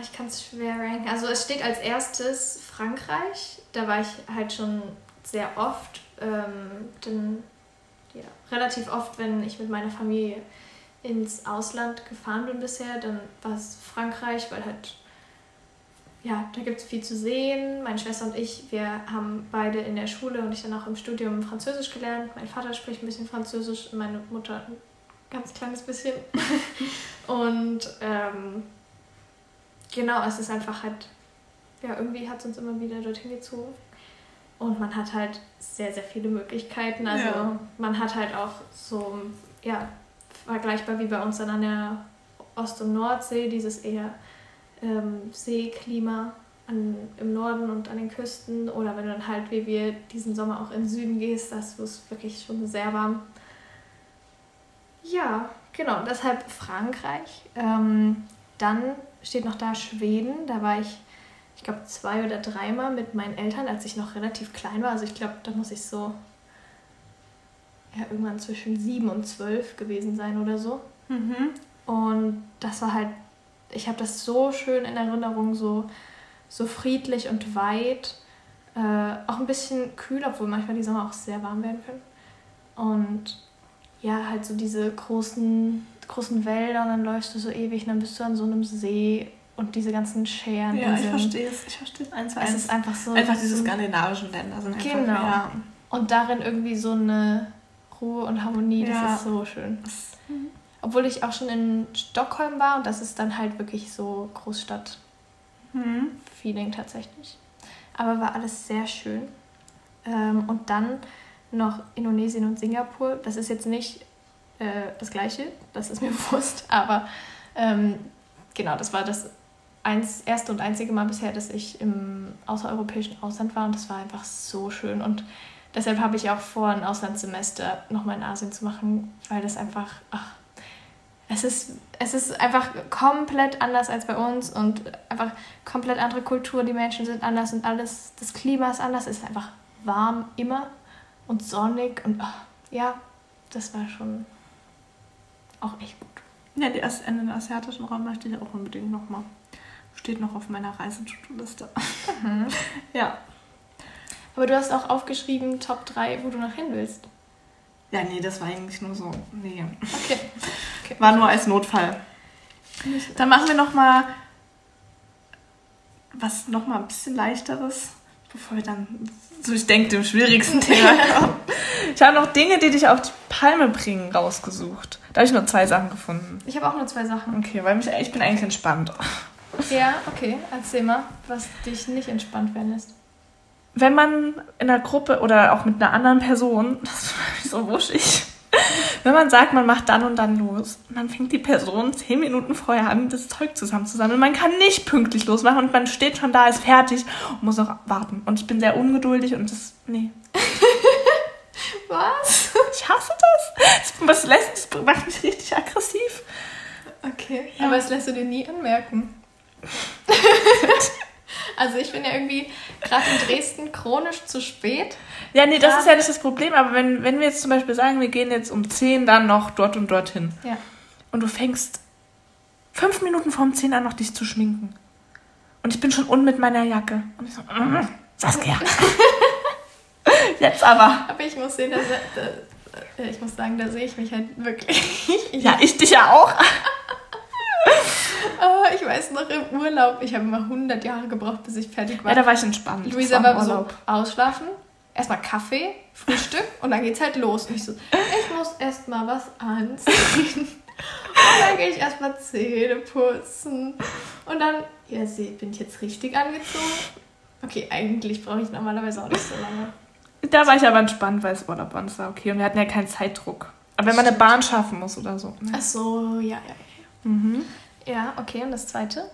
ich kann es schwer ranken. Also es steht als erstes Frankreich. Da war ich halt schon sehr oft. Ähm, denn, ja, relativ oft, wenn ich mit meiner Familie ins Ausland gefahren bin bisher, dann war es Frankreich, weil halt, ja, da gibt es viel zu sehen. Meine Schwester und ich, wir haben beide in der Schule und ich dann auch im Studium Französisch gelernt. Mein Vater spricht ein bisschen Französisch, meine Mutter ein ganz kleines bisschen. und ähm, genau, es ist einfach halt, ja, irgendwie hat es uns immer wieder dorthin gezogen. Und man hat halt sehr, sehr viele Möglichkeiten. Also Ja. man hat halt auch so, ja, vergleichbar wie bei uns dann an der Ost- und Nordsee, dieses eher ähm, Seeklima an, im Norden und an den Küsten. Oder wenn du dann halt, wie wir diesen Sommer auch in den Süden gehst, das ist wirklich schon sehr warm. Ja, genau, deshalb Frankreich. Ähm, dann steht noch da Schweden. Da war ich, ich glaube, zwei oder dreimal mit meinen Eltern, als ich noch relativ klein war. Also ich glaube, da muss ich so ja, irgendwann zwischen sieben und zwölf gewesen sein oder so. Mhm. Und das war halt, ich habe das so schön in Erinnerung, so, so friedlich und weit. Äh, auch ein bisschen kühl, obwohl manchmal die Sommer auch sehr warm werden können. Und ja, halt so diese großen, großen Wälder und dann läufst du so ewig und dann bist du an so einem See und diese ganzen Scheren. Ja, ich verstehe es. Ich verstehe es eins zu Es eins. ist einfach so. Einfach diese so skandinavischen Länder sind einfach, Genau. ja. Und darin irgendwie so eine Ruhe und Harmonie, das Ja. ist so schön. Obwohl ich auch schon in Stockholm war und das ist dann halt wirklich so Großstadt-Feeling Mhm. tatsächlich. Aber war alles sehr schön. Ähm, und dann noch Indonesien und Singapur. Das ist jetzt nicht äh, das gleiche, das ist mir bewusst, aber ähm, genau, das war das eins, erste und einzige Mal bisher, dass ich im außereuropäischen Ausland war und das war einfach so schön. Und deshalb habe ich auch vor, ein Auslandssemester nochmal in Asien zu machen, weil das einfach, ach, es ist, es ist einfach komplett anders als bei uns und einfach komplett andere Kultur. Die Menschen sind anders und alles, das Klima ist anders. Es ist einfach warm immer und sonnig und ach, ja, das war schon auch echt gut. Ja, die in den asiatischen Raum möchte ich auch unbedingt nochmal. Steht noch auf meiner Reisetutuliste. Ja. Aber du hast auch aufgeschrieben Top 3, wo du noch hin willst. Ja, nee, das war eigentlich nur so. Nee. Okay. Okay. War nur als Notfall. Dann machen wir noch mal was noch mal ein bisschen leichteres, bevor wir dann so ich denke dem schwierigsten Thema kommen. Ich habe noch Dinge, die dich auf die Palme bringen, rausgesucht. Da habe ich nur zwei Sachen gefunden. Ich habe auch nur zwei Sachen. Okay, weil mich, ich bin eigentlich entspannt. Ja, okay. Erzähl mal, was dich nicht entspannt werden lässt. Wenn man in einer Gruppe oder auch mit einer anderen Person, das ist so wuschig, wenn man sagt, man macht dann und dann los und dann fängt die Person zehn Minuten vorher an, das Zeug zusammenzusammeln. Man kann nicht pünktlich losmachen und man steht schon da, ist fertig und muss noch warten. Und ich bin sehr ungeduldig und das, nee. Was? Ich hasse das. Das, lässt, das macht mich richtig aggressiv. Okay, ja. aber das lässt du dir nie anmerken. also ich bin ja irgendwie gerade in Dresden chronisch zu spät. Ja, nee, das ja. ist ja nicht das Problem, aber wenn, wenn wir jetzt zum Beispiel sagen, wir gehen jetzt um 10 dann noch dort und dorthin. Ja. Und du fängst fünf Minuten vorm 10 an, noch dich zu schminken. Und ich bin schon unten mit meiner Jacke. Und ich so, mm, Saskia. jetzt aber. Aber ich muss sehen, dass, da, ich muss sagen, da sehe ich mich halt wirklich. ja, ich dich ja auch. Oh, ich weiß noch im Urlaub, ich habe immer 100 Jahre gebraucht, bis ich fertig war. Ja, da war ich entspannt. Luisa war, so ausschlafen, erstmal Kaffee, Frühstück und dann geht's halt los. Und ich so, ich muss erstmal was anziehen. Und dann gehe ich erstmal Zähne putzen. Und dann, ja, seht, bin ich jetzt richtig angezogen? Okay, eigentlich brauche ich normalerweise auch nicht so lange. Da war ich aber entspannt, weil es Urlaub war und es war okay. Und wir hatten ja keinen Zeitdruck. Aber wenn man eine Bahn schaffen muss oder so. Ne? Ach so, ja, ja, ja. Mhm. Ja, okay. Und das zweite?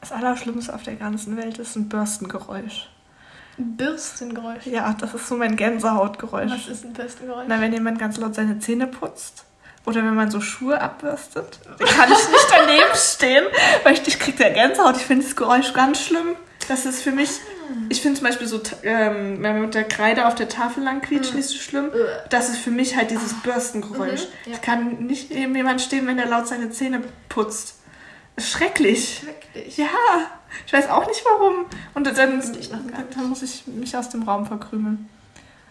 Das Allerschlimmste auf der ganzen Welt ist ein Bürstengeräusch. Bürstengeräusch? Ja, das ist so mein Gänsehautgeräusch. Was ist ein Bürstengeräusch? Na, wenn jemand ganz laut seine Zähne putzt. Oder wenn man so Schuhe abbürstet. Kann ich nicht daneben stehen, weil ich, ich krieg der Gänsehaut. Ich finde das Geräusch ganz schlimm. Das ist für mich ich finde zum Beispiel so, ähm, wenn man mit der Kreide auf der Tafel lang quietscht, mhm. nicht so schlimm. Das ist für mich halt dieses Bürstengeräusch. Mhm, ja. Ich kann nicht neben jemand stehen, wenn der laut seine Zähne putzt. Schrecklich. Schrecklich. Ja, ich weiß auch nicht warum. Und dann, dann, dann muss ich mich aus dem Raum verkrümeln.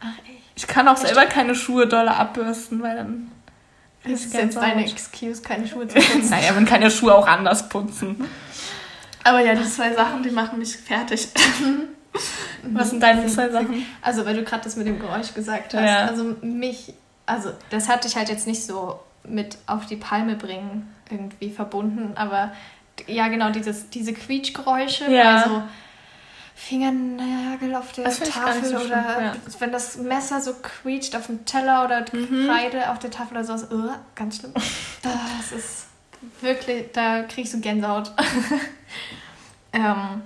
Ach, echt? Ich kann auch selber keine Schuhe dolle abbürsten, weil dann. Das ist jetzt deine Excuse, keine Schuhe zu putzen. naja, man kann ja Schuhe auch anders putzen. Aber ja, die zwei Sachen, die machen mich fertig. Was sind deine zwei Sachen? Also, weil du gerade das mit dem Geräusch gesagt hast. Ja. Also, mich, also, das hatte ich halt jetzt nicht so mit auf die Palme bringen irgendwie verbunden, aber ja, genau, dieses, diese Quietschgeräusche, ja. also Fingernagel auf der Tafel so oder ja. wenn das Messer so quietscht auf dem Teller oder mhm. Kreide auf der Tafel oder sowas, uh, ganz schlimm. Das ist wirklich, da kriegst du Gänsehaut. ähm,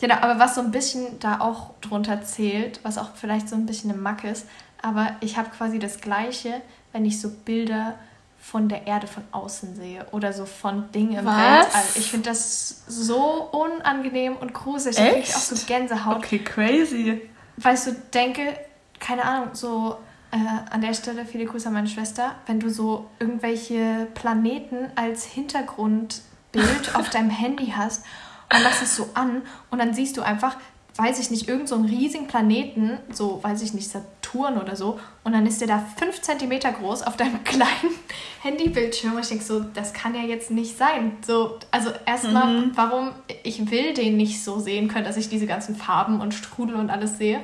Genau, aber was so ein bisschen da auch drunter zählt, was auch vielleicht so ein bisschen eine Macke ist, aber ich habe quasi das Gleiche, wenn ich so Bilder von der Erde von außen sehe oder so von Dingen im? Weltall. Ich finde das so unangenehm und gruselig. Echt? Da kriege ich auch so Gänsehaut. Okay, crazy. Weil ich so denke, keine Ahnung, so äh, an der Stelle viele Grüße an meine Schwester, wenn du so irgendwelche Planeten als Hintergrundbild auf deinem Handy hast und machst es so an und dann siehst du einfach, weiß ich nicht, irgendeinen so einen riesigen Planeten, so, weiß ich nicht, Saturn oder so, und dann ist der da fünf Zentimeter groß auf deinem kleinen Handybildschirm. Und ich denke so, das kann ja jetzt nicht sein. So, also erstmal, mhm. warum ich will den nicht so sehen können, dass ich diese ganzen Farben und Strudel und alles sehe.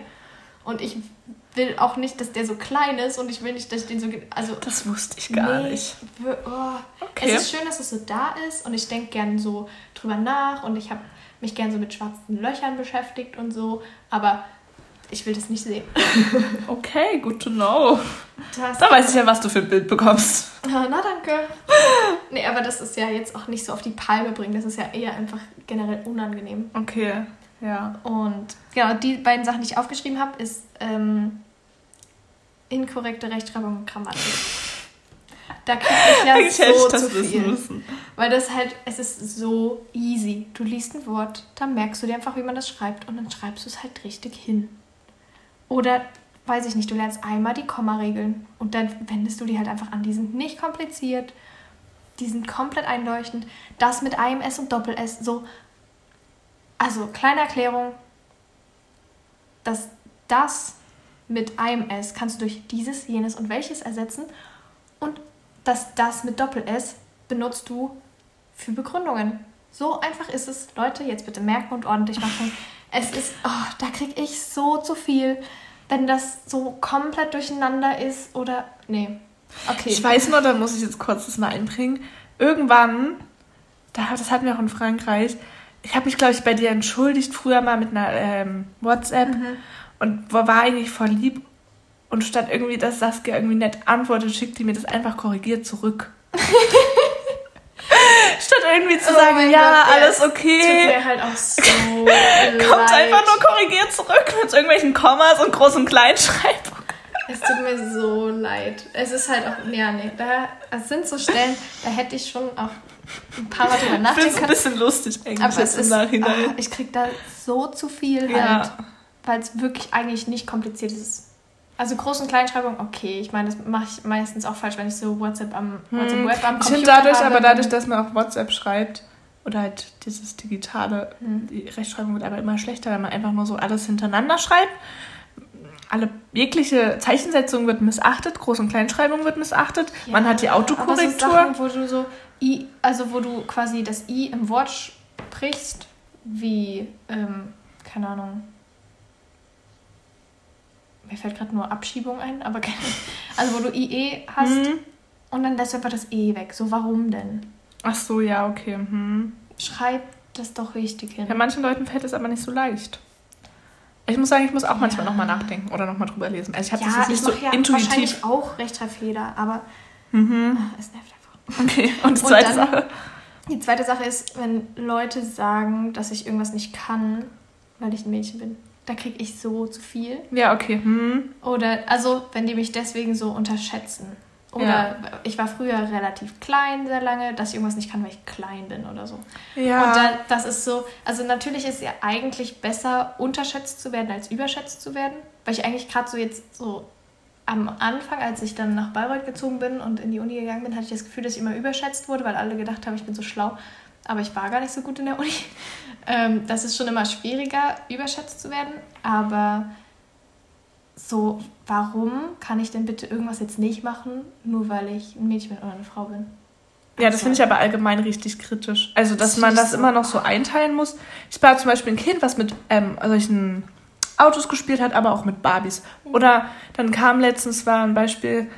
Und ich will auch nicht, dass der so klein ist und ich will nicht, dass ich den so. Also, das wusste ich gar nee, nicht. Oh. Okay. Es ist schön, dass es so da ist und ich denke gern so drüber nach und ich habe mich gern so mit schwarzen Löchern beschäftigt und so, aber ich will das nicht sehen. okay, good to know. Das da weiß ich ja, was du für ein Bild bekommst. Na, danke. Nee, aber das ist ja jetzt auch nicht so auf die Palme bringen. Das ist ja eher einfach generell unangenehm. Okay, ja. Und genau, die beiden Sachen, die ich aufgeschrieben habe, ist ähm, inkorrekte Rechtschreibung und Grammatik. Da kriege ich ja ich so zu viel. Müssen. Weil das halt, es ist so easy. Du liest ein Wort, dann merkst du dir einfach, wie man das schreibt und dann schreibst du es halt richtig hin. Oder, weiß ich nicht, du lernst einmal die Komma-Regeln und dann wendest du die halt einfach an. Die sind nicht kompliziert, die sind komplett einleuchtend. Das mit einem S und Doppel-S, so. Also, kleine Erklärung, dass das mit einem S kannst du durch dieses, jenes und welches ersetzen und dass das mit Doppel-S benutzt du für Begründungen. So einfach ist es. Leute, jetzt bitte merken und ordentlich machen. Es ist, oh, da kriege ich so zu viel, wenn das so komplett durcheinander ist oder. Nee. Okay. Ich weiß nur, da muss ich jetzt kurz das mal einbringen. Irgendwann, das hatten wir auch in Frankreich, ich habe mich, glaube ich, bei dir entschuldigt, früher mal mit einer ähm, WhatsApp mhm. Und war eigentlich voll lieb. Und statt irgendwie, dass Saskia irgendwie nett antwortet, schickt die mir das einfach korrigiert zurück. Statt irgendwie zu oh sagen, ja, Gott, alles okay. Tut mir halt auch so Kommt leid. einfach nur korrigiert zurück mit irgendwelchen Kommas und Groß- und Kleinschreibung. Es tut mir so leid. Es ist halt auch, ja, nee, da es sind so Stellen, da hätte ich schon auch ein paar Mal drüber nachdenken können. ein bisschen lustig eigentlich aber es ist, Nachhinein. Oh, ich krieg da so zu viel ja. Weil es wirklich eigentlich nicht kompliziert ist. Also Groß- und Kleinschreibung, okay. Ich meine, das mache ich meistens auch falsch, wenn ich so WhatsApp am hm. WhatsApp Web am Computer Ich finde dadurch, habe, aber dadurch, dass man auch WhatsApp schreibt oder halt dieses digitale, hm. die Rechtschreibung wird aber immer schlechter, wenn man einfach nur so alles hintereinander schreibt. Alle jegliche Zeichensetzung wird missachtet, Groß- und Kleinschreibung wird missachtet. Ja, man hat die Autokorrektur. Aber so Sachen, wo du so I, also wo du quasi das I im Wort sprichst, wie ähm, keine Ahnung mir fällt gerade nur Abschiebung ein, aber keine, also wo du IE hast mhm. und dann lässt du einfach das E weg. So, warum denn? Ach so, ja, okay. Mhm. Schreib das doch richtig hin. Ja, manchen Leuten fällt es aber nicht so leicht. Ich muss sagen, ich muss auch manchmal ja. nochmal nachdenken oder nochmal drüber lesen. Also ich habe ja, das jetzt nicht so ja intuitiv. wahrscheinlich auch Rechtschreibfehler, aber mhm. Ah, es nervt einfach. Okay, und die zweite und dann, Sache? Die zweite Sache ist, wenn Leute sagen, dass ich irgendwas nicht kann, weil ich ein Mädchen bin da kriege ich so zu viel. Ja, okay. Hm. Oder, also, wenn die mich deswegen so unterschätzen. Oder ja. ich war früher relativ klein, sehr lange, dass ich irgendwas nicht kann, weil ich klein bin oder so. Ja. Und dann, das ist so, also natürlich ist es ja eigentlich besser, unterschätzt zu werden, als überschätzt zu werden. Weil ich eigentlich gerade so jetzt so am Anfang, als ich dann nach Bayreuth gezogen bin und in die Uni gegangen bin, hatte ich das Gefühl, dass ich immer überschätzt wurde, weil alle gedacht haben, ich bin so schlau aber ich war gar nicht so gut in der Uni. Ähm, das ist schon immer schwieriger, überschätzt zu werden. Aber so, warum kann ich denn bitte irgendwas jetzt nicht machen, nur weil ich ein Mädchen bin oder eine Frau bin? Ja, das finde ich aber allgemein richtig kritisch. Also, dass man das immer noch so einteilen muss. Ich war zum Beispiel ein Kind, was mit ähm, solchen Autos gespielt hat, aber auch mit Barbies. Oder dann kam letztens, war ein Beispiel,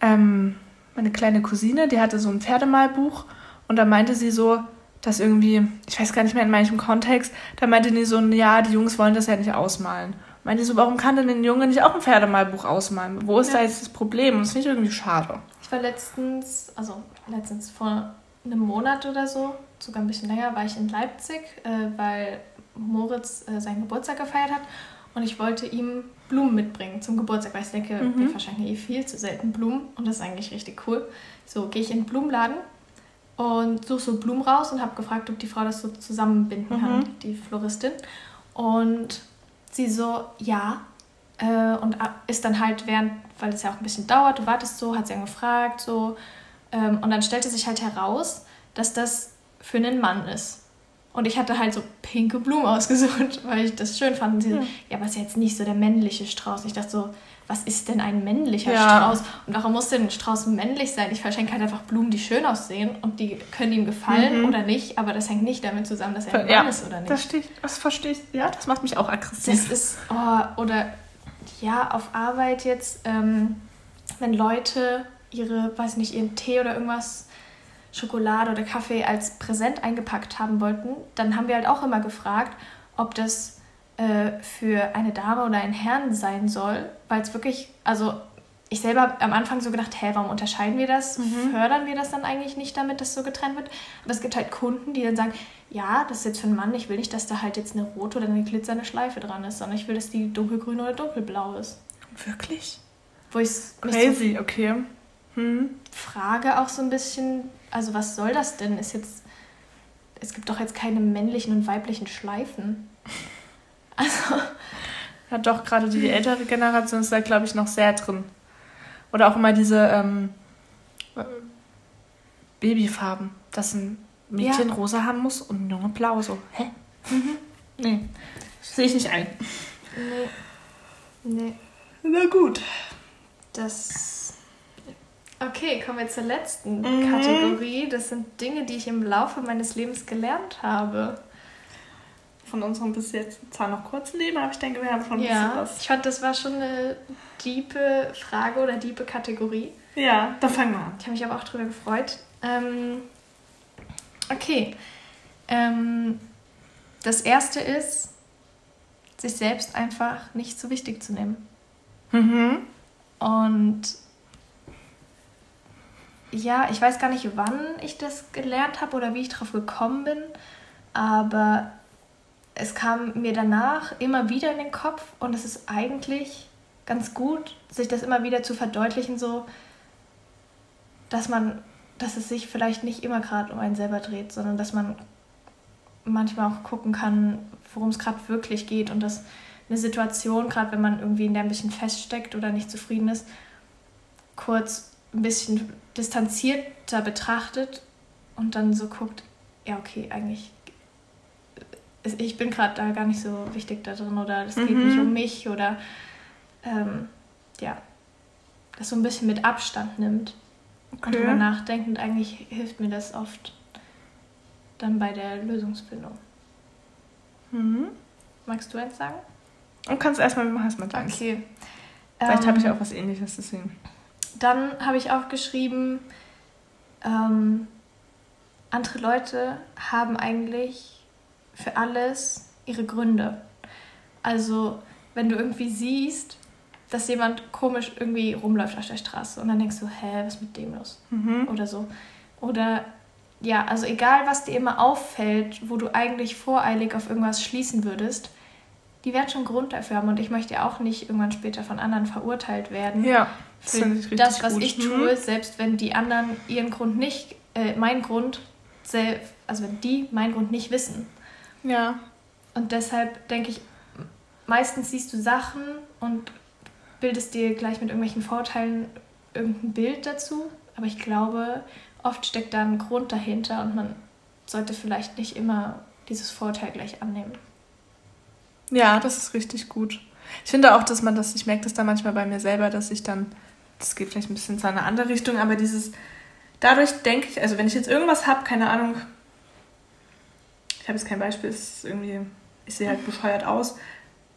ähm, meine kleine Cousine, die hatte so ein Pferdemalbuch und da meinte sie so, dass irgendwie, ich weiß gar nicht mehr in manchem Kontext, da meinte die so, ja, die Jungs wollen das ja nicht ausmalen. Meinte so, warum kann denn ein Junge nicht auch ein Pferdemalbuch ausmalen? Wo ist ja. da jetzt das Problem? Und das finde ich irgendwie schade. Ich war letztens, also letztens vor einem Monat oder so, sogar ein bisschen länger, war ich in Leipzig, äh, weil Moritz äh, seinen Geburtstag gefeiert hat. Und ich wollte ihm Blumen mitbringen zum Geburtstag, weil ich denke, mhm. wir verschenken eh viel zu selten Blumen. Und das ist eigentlich richtig cool. So, gehe ich in den Blumenladen und suche so Blumen raus und habe gefragt, ob die Frau das so zusammenbinden mhm. kann, die Floristin. Und sie so, ja. Äh, und ist dann halt während, weil es ja auch ein bisschen dauert, du wartest so, hat sie dann gefragt, so. Ähm, und dann stellte sich halt heraus, dass das für einen Mann ist. Und ich hatte halt so pinke Blumen ausgesucht, weil ich das schön fand. Und sie so, ja, aber ist jetzt nicht so der männliche Strauß. Und ich dachte so, was ist denn ein männlicher ja. Strauß? Und warum muss denn ein Strauß männlich sein? Ich verschenke halt einfach Blumen, die schön aussehen und die können ihm gefallen mhm. oder nicht, aber das hängt nicht damit zusammen, dass er ein ja, Mann ist oder nicht. Das, steht, das verstehe ich, ja, das macht mich auch aggressiv. Das ist, oh, oder ja, auf Arbeit jetzt, ähm, wenn Leute ihre, weiß nicht, ihren Tee oder irgendwas, Schokolade oder Kaffee als Präsent eingepackt haben wollten, dann haben wir halt auch immer gefragt, ob das äh, für eine Dame oder einen Herrn sein soll, weil es wirklich, also ich selber habe am Anfang so gedacht, hä, warum unterscheiden wir das? Mhm. Fördern wir das dann eigentlich nicht damit, dass so getrennt wird? Aber es gibt halt Kunden, die dann sagen, ja, das ist jetzt für einen Mann, ich will nicht, dass da halt jetzt eine rote oder eine glitzernde Schleife dran ist, sondern ich will, dass die dunkelgrün oder dunkelblau ist. Wirklich? Wo ich Crazy, so okay. Hm. Frage auch so ein bisschen, also was soll das denn? Ist jetzt, es gibt doch jetzt keine männlichen und weiblichen Schleifen. Also. Ja, doch, gerade die ältere Generation ist da, glaube ich, noch sehr drin. Oder auch immer diese ähm, Babyfarben, dass ein Mädchen ja. rosa haben muss und ein Junge blau. So, hä? Mhm. Nee, sehe ich nicht ein. Nee. Nee. Na gut. Das. Okay, kommen wir zur letzten mhm. Kategorie. Das sind Dinge, die ich im Laufe meines Lebens gelernt habe. Von unserem bis jetzt zwar noch kurzen Leben, aber ich denke, wir haben schon ein ja, bisschen was. Ich fand, das war schon eine diepe Frage oder diepe Kategorie. Ja, dann fangen wir an. Ich habe mich aber auch darüber gefreut. Ähm, okay. Ähm, das erste ist, sich selbst einfach nicht so wichtig zu nehmen. Mhm. Und ja, ich weiß gar nicht, wann ich das gelernt habe oder wie ich drauf gekommen bin, aber es kam mir danach immer wieder in den Kopf und es ist eigentlich ganz gut, sich das immer wieder zu verdeutlichen, so dass man, dass es sich vielleicht nicht immer gerade um einen selber dreht, sondern dass man manchmal auch gucken kann, worum es gerade wirklich geht und dass eine Situation, gerade wenn man irgendwie in der ein bisschen feststeckt oder nicht zufrieden ist, kurz ein bisschen distanzierter betrachtet und dann so guckt, ja, okay, eigentlich, ich bin gerade da gar nicht so wichtig da drin oder es geht mhm. nicht um mich oder ähm, ja, das so ein bisschen mit Abstand nimmt okay. und darüber nachdenkt und eigentlich hilft mir das oft dann bei der Lösungsfindung. Mhm. Magst du eins sagen? Und kannst erstmal, wir machen erstmal deins. Okay. Vielleicht ähm, habe ich auch was ähnliches, deswegen. Dann habe ich aufgeschrieben, ähm, andere Leute haben eigentlich für alles ihre Gründe. Also, wenn du irgendwie siehst, dass jemand komisch irgendwie rumläuft auf der Straße und dann denkst du, hä, was ist mit dem los? Mhm. Oder so. Oder ja, also egal, was dir immer auffällt, wo du eigentlich voreilig auf irgendwas schließen würdest, die werden schon Grund dafür haben und ich möchte ja auch nicht irgendwann später von anderen verurteilt werden. Ja, für das, das was gut. ich tue, mhm. selbst wenn die anderen ihren Grund nicht, äh, meinen Grund, also wenn die meinen Grund nicht wissen. Ja. Und deshalb denke ich, meistens siehst du Sachen und bildest dir gleich mit irgendwelchen Vorteilen irgendein Bild dazu. Aber ich glaube, oft steckt da ein Grund dahinter und man sollte vielleicht nicht immer dieses Vorteil gleich annehmen. Ja, das ist richtig gut. Ich finde auch, dass man das, ich merke das dann manchmal bei mir selber, dass ich dann, das geht vielleicht ein bisschen zu einer anderen Richtung, aber dieses, dadurch denke ich, also wenn ich jetzt irgendwas habe, keine Ahnung, ich habe jetzt kein Beispiel, ist irgendwie, ich sehe halt bescheuert aus,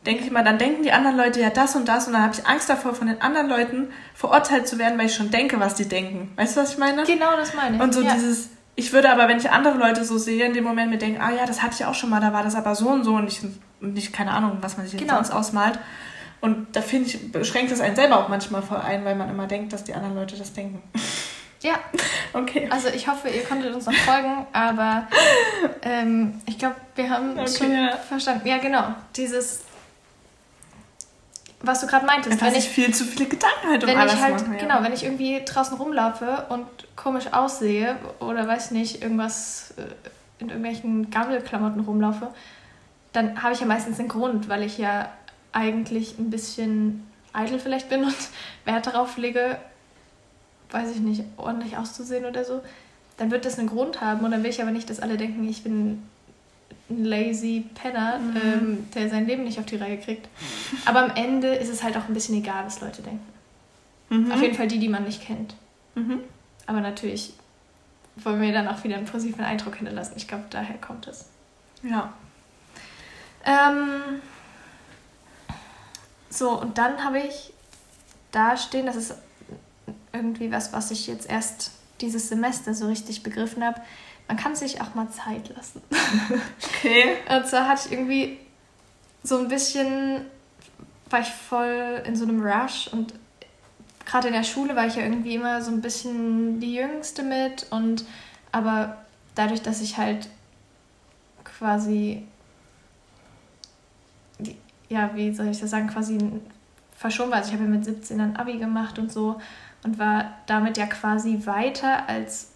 denke ich mal, dann denken die anderen Leute ja das und das und dann habe ich Angst davor, von den anderen Leuten verurteilt zu werden, weil ich schon denke, was die denken. Weißt du, was ich meine? Genau, das meine ich. Und so ja. dieses, ich würde aber, wenn ich andere Leute so sehe, in dem Moment mir denken, ah ja, das hatte ich auch schon mal, da war das aber so und so und ich nicht, keine Ahnung, was man sich genau. sonst ausmalt. Und da finde ich, beschränkt es einen selber auch manchmal vor ein, weil man immer denkt, dass die anderen Leute das denken. Ja. Okay. Also ich hoffe, ihr konntet uns noch folgen, aber ähm, ich glaube, wir haben okay, schon ja. verstanden. Ja, genau. Dieses, was du gerade meintest. Dass wenn ich viel zu viele Gedanken halt um wenn alles ich halt, mache, ja. Genau, wenn ich irgendwie draußen rumlaufe und komisch aussehe oder weiß nicht, irgendwas äh, in irgendwelchen Gammelklamotten rumlaufe, dann habe ich ja meistens einen Grund, weil ich ja eigentlich ein bisschen eitel vielleicht bin und Wert darauf lege, weiß ich nicht, ordentlich auszusehen oder so, dann wird das einen Grund haben und dann will ich aber nicht, dass alle denken, ich bin ein lazy Penner, mhm. ähm, der sein Leben nicht auf die Reihe kriegt. Aber am Ende ist es halt auch ein bisschen egal, was Leute denken. Mhm. Auf jeden Fall die, die man nicht kennt. Mhm. Aber natürlich wollen wir dann auch wieder einen positiven Eindruck hinterlassen. Ich glaube, daher kommt es. Ja. Ähm, so, und dann habe ich da stehen, das ist irgendwie was, was ich jetzt erst dieses Semester so richtig begriffen habe. Man kann sich auch mal Zeit lassen. Okay. und zwar hatte ich irgendwie so ein bisschen, war ich voll in so einem Rush und gerade in der Schule war ich ja irgendwie immer so ein bisschen die Jüngste mit und aber dadurch, dass ich halt quasi ja, wie soll ich das sagen, quasi verschoben war. Also ich habe ja mit 17 dann Abi gemacht und so und war damit ja quasi weiter als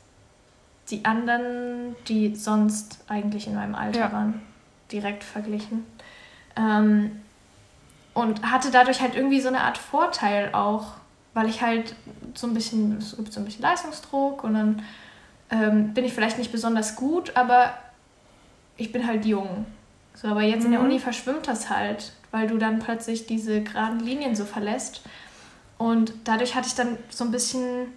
die anderen, die sonst eigentlich in meinem Alter ja. waren, direkt verglichen. Ähm, und hatte dadurch halt irgendwie so eine Art Vorteil auch, weil ich halt so ein bisschen, es gibt so ein bisschen Leistungsdruck und dann ähm, bin ich vielleicht nicht besonders gut, aber ich bin halt jung. So, aber jetzt mhm. in der mhm. Uni verschwimmt das halt weil du dann plötzlich diese geraden Linien so verlässt. Und dadurch hatte ich dann so ein bisschen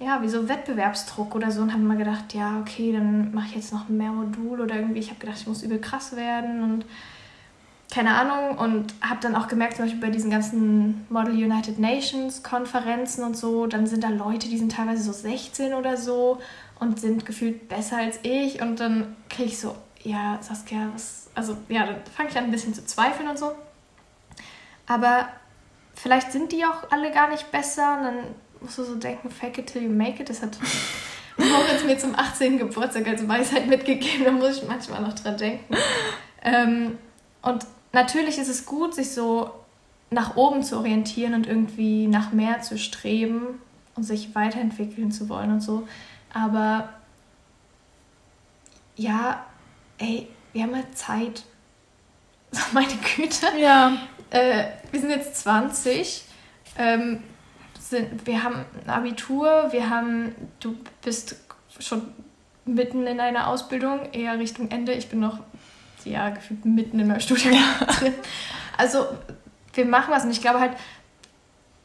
ja, wie so Wettbewerbsdruck oder so und habe mir gedacht, ja, okay, dann mache ich jetzt noch mehr Modul oder irgendwie, ich habe gedacht, ich muss übel krass werden und keine Ahnung. Und habe dann auch gemerkt, zum Beispiel bei diesen ganzen Model United Nations Konferenzen und so, dann sind da Leute, die sind teilweise so 16 oder so und sind gefühlt besser als ich. Und dann kriege ich so, ja, Saskia, was, also ja, dann fange ich an ein bisschen zu zweifeln und so. Aber vielleicht sind die auch alle gar nicht besser und dann musst du so denken, fake it till you make it. Das hat Moritz mir zum 18. Geburtstag als Weisheit mitgegeben, da muss ich manchmal noch dran denken. Ähm, und natürlich ist es gut, sich so nach oben zu orientieren und irgendwie nach mehr zu streben und sich weiterentwickeln zu wollen und so. Aber ja, ey, wir haben halt Zeit. Meine Güte. Ja. Äh, wir sind jetzt 20. Ähm, sind, wir haben ein Abitur, wir haben, du bist schon mitten in einer Ausbildung, eher Richtung Ende. Ich bin noch, ja, gefühlt mitten in meinem Studium drin. Also, wir machen was und ich glaube halt,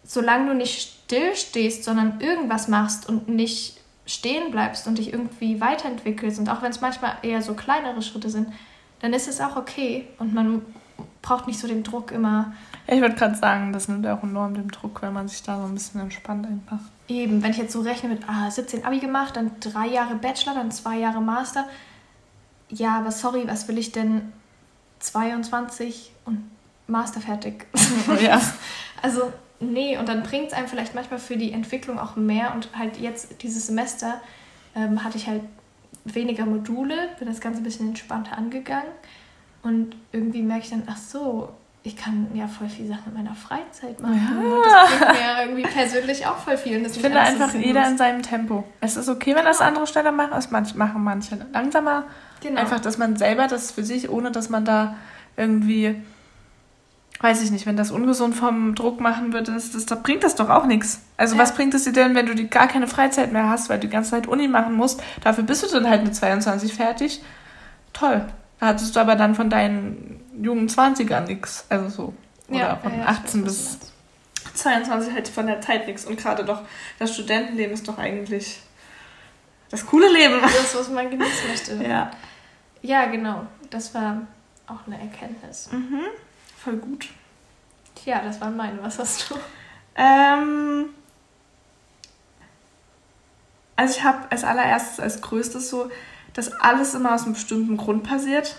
solange du nicht still stehst, sondern irgendwas machst und nicht stehen bleibst und dich irgendwie weiterentwickelst und auch wenn es manchmal eher so kleinere Schritte sind, dann ist es auch okay und man braucht nicht so den Druck immer. Ich würde gerade sagen, das nimmt auch enorm den Druck, wenn man sich da so ein bisschen entspannt einfach. Eben, wenn ich jetzt so rechne mit ah, 17 Abi gemacht, dann drei Jahre Bachelor, dann zwei Jahre Master. Ja, aber sorry, was will ich denn 22 und Master fertig? Ja. also nee, und dann bringt es einem vielleicht manchmal für die Entwicklung auch mehr. Und halt jetzt dieses Semester ähm, hatte ich halt weniger Module, bin das Ganze ein bisschen entspannter angegangen. Und irgendwie merke ich dann, ach so, ich kann ja voll viel Sachen in meiner Freizeit machen. Ja. Das bringt mir irgendwie persönlich auch voll viel. ich finde einfach jeder in seinem Tempo. Es ist okay, wenn das andere schneller machen, es machen manche langsamer. Genau. Einfach, dass man selber das für sich, ohne dass man da irgendwie weiß ich nicht, wenn das ungesund vom Druck machen wird, das, das, das bringt das doch auch nichts. Also ja. was bringt es dir denn, wenn du die gar keine Freizeit mehr hast, weil du die ganze Zeit Uni machen musst? Dafür bist du dann halt mit 22 fertig. Toll. Da hattest du aber dann von deinen jungen 20ern nichts. Also so. Oder ja, von ja, 18 bis 22 halt von der Zeit nichts. Und gerade doch, das Studentenleben ist doch eigentlich das coole Leben. Das, was man genießen möchte. Ja. Ja, genau. Das war auch eine Erkenntnis. Mhm. Voll gut. Tja, das waren meine. Was hast du? Ähm, also ich habe als allererstes, als größtes so, dass alles immer aus einem bestimmten Grund passiert.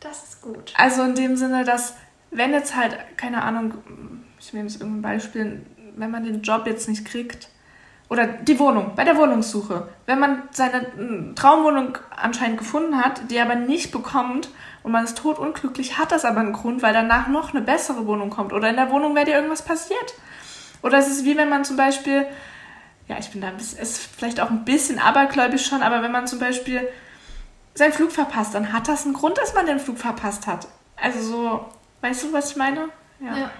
Das ist gut. Also in dem Sinne, dass wenn jetzt halt, keine Ahnung, ich nehme jetzt irgendein Beispiel, wenn man den Job jetzt nicht kriegt, oder die Wohnung, bei der Wohnungssuche. Wenn man seine hm, Traumwohnung anscheinend gefunden hat, die aber nicht bekommt und man ist totunglücklich, hat das aber einen Grund, weil danach noch eine bessere Wohnung kommt. Oder in der Wohnung wäre dir irgendwas passiert. Oder es ist wie wenn man zum Beispiel, ja, ich bin da ein bisschen, ist vielleicht auch ein bisschen abergläubisch schon, aber wenn man zum Beispiel seinen Flug verpasst, dann hat das einen Grund, dass man den Flug verpasst hat. Also so, weißt du, was ich meine? ja. ja.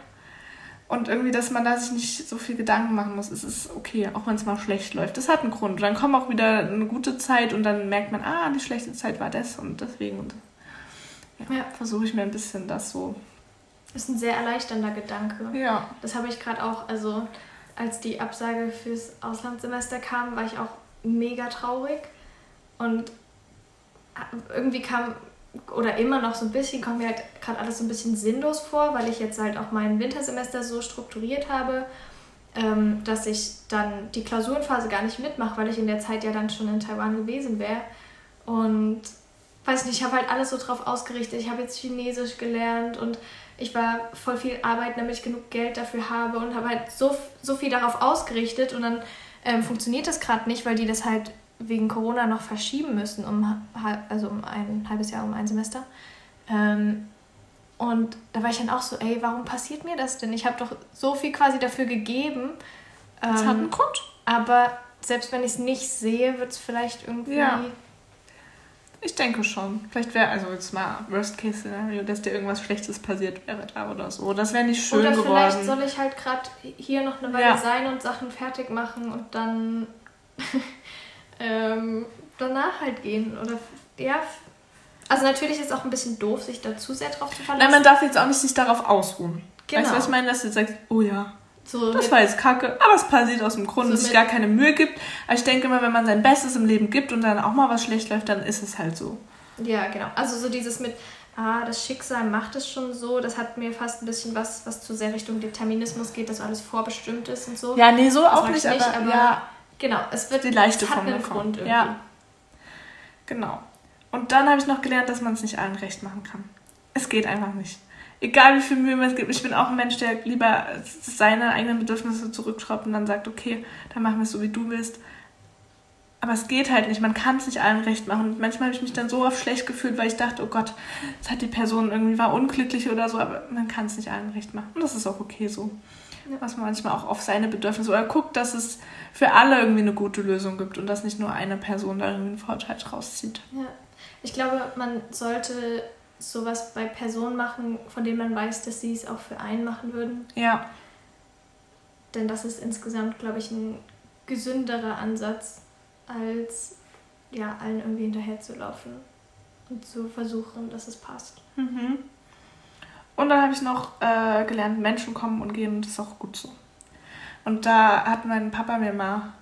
Und irgendwie, dass man da sich nicht so viel Gedanken machen muss, es ist okay, auch wenn es mal schlecht läuft. Das hat einen Grund. Und dann kommt auch wieder eine gute Zeit und dann merkt man, ah, die schlechte Zeit war das und deswegen. Und ja, ja. versuche ich mir ein bisschen das so. Das ist ein sehr erleichternder Gedanke. Ja. Das habe ich gerade auch, also als die Absage fürs Auslandssemester kam, war ich auch mega traurig. Und irgendwie kam oder immer noch so ein bisschen, kommt mir halt gerade alles so ein bisschen sinnlos vor, weil ich jetzt halt auch mein Wintersemester so strukturiert habe, ähm, dass ich dann die Klausurenphase gar nicht mitmache, weil ich in der Zeit ja dann schon in Taiwan gewesen wäre. Und weiß nicht, ich habe halt alles so drauf ausgerichtet. Ich habe jetzt Chinesisch gelernt und ich war voll viel arbeiten, damit ich genug Geld dafür habe und habe halt so, so viel darauf ausgerichtet und dann ähm, funktioniert das gerade nicht, weil die das halt wegen Corona noch verschieben müssen, um, also um ein halbes Jahr, um ein Semester. Ähm, und da war ich dann auch so, ey, warum passiert mir das denn? Ich habe doch so viel quasi dafür gegeben. Das ähm, hat einen Grund. Aber selbst wenn ich es nicht sehe, wird es vielleicht irgendwie. Ja. Ich denke schon. Vielleicht wäre, also jetzt mal Worst-Case-Szenario, dass dir irgendwas Schlechtes passiert wäre da oder so. Das wäre nicht schön oder geworden. Oder vielleicht soll ich halt gerade hier noch eine Weile ja. sein und Sachen fertig machen und dann ähm, danach halt gehen. Oder ja. Also natürlich ist es auch ein bisschen doof, sich da zu sehr drauf zu verlassen. Nein, man darf jetzt auch nicht sich darauf ausruhen. Genau. Weißt du, was ich meine, dass du jetzt sagst, oh ja, so das war jetzt kacke, aber es passiert aus dem Grund, so dass es gar keine Mühe gibt. Aber ich denke immer, wenn man sein Bestes im Leben gibt und dann auch mal was schlecht läuft, dann ist es halt so. Ja, genau. Also so dieses mit, ah, das Schicksal macht es schon so, das hat mir fast ein bisschen was, was zu sehr Richtung Determinismus geht, dass alles vorbestimmt ist und so. Ja, nee, so das auch nicht, nicht, aber, aber ja, genau, es wird die leichte Form davon. Grund irgendwie. Ja. Genau. Und dann habe ich noch gelernt, dass man es nicht allen recht machen kann. Es geht einfach nicht. Egal wie viel Mühe man es gibt. Ich bin auch ein Mensch, der lieber seine eigenen Bedürfnisse zurückschraubt und dann sagt, okay, dann machen wir es so, wie du willst. Aber es geht halt nicht. Man kann es nicht allen recht machen. Und manchmal habe ich mich dann so oft schlecht gefühlt, weil ich dachte, oh Gott, jetzt hat die Person irgendwie war unglücklich oder so. Aber man kann es nicht allen recht machen. Und das ist auch okay so. Ja. Was man manchmal auch auf seine Bedürfnisse oder guckt, dass es für alle irgendwie eine gute Lösung gibt und dass nicht nur eine Person da irgendwie einen Vorteil rauszieht. Ja. Ich glaube, man sollte sowas bei Personen machen, von denen man weiß, dass sie es auch für einen machen würden. Ja. Denn das ist insgesamt, glaube ich, ein gesünderer Ansatz, als ja, allen irgendwie hinterherzulaufen und zu versuchen, dass es passt. Mhm. Und dann habe ich noch äh, gelernt, Menschen kommen und gehen und das ist auch gut so. Und da hat mein Papa mir mal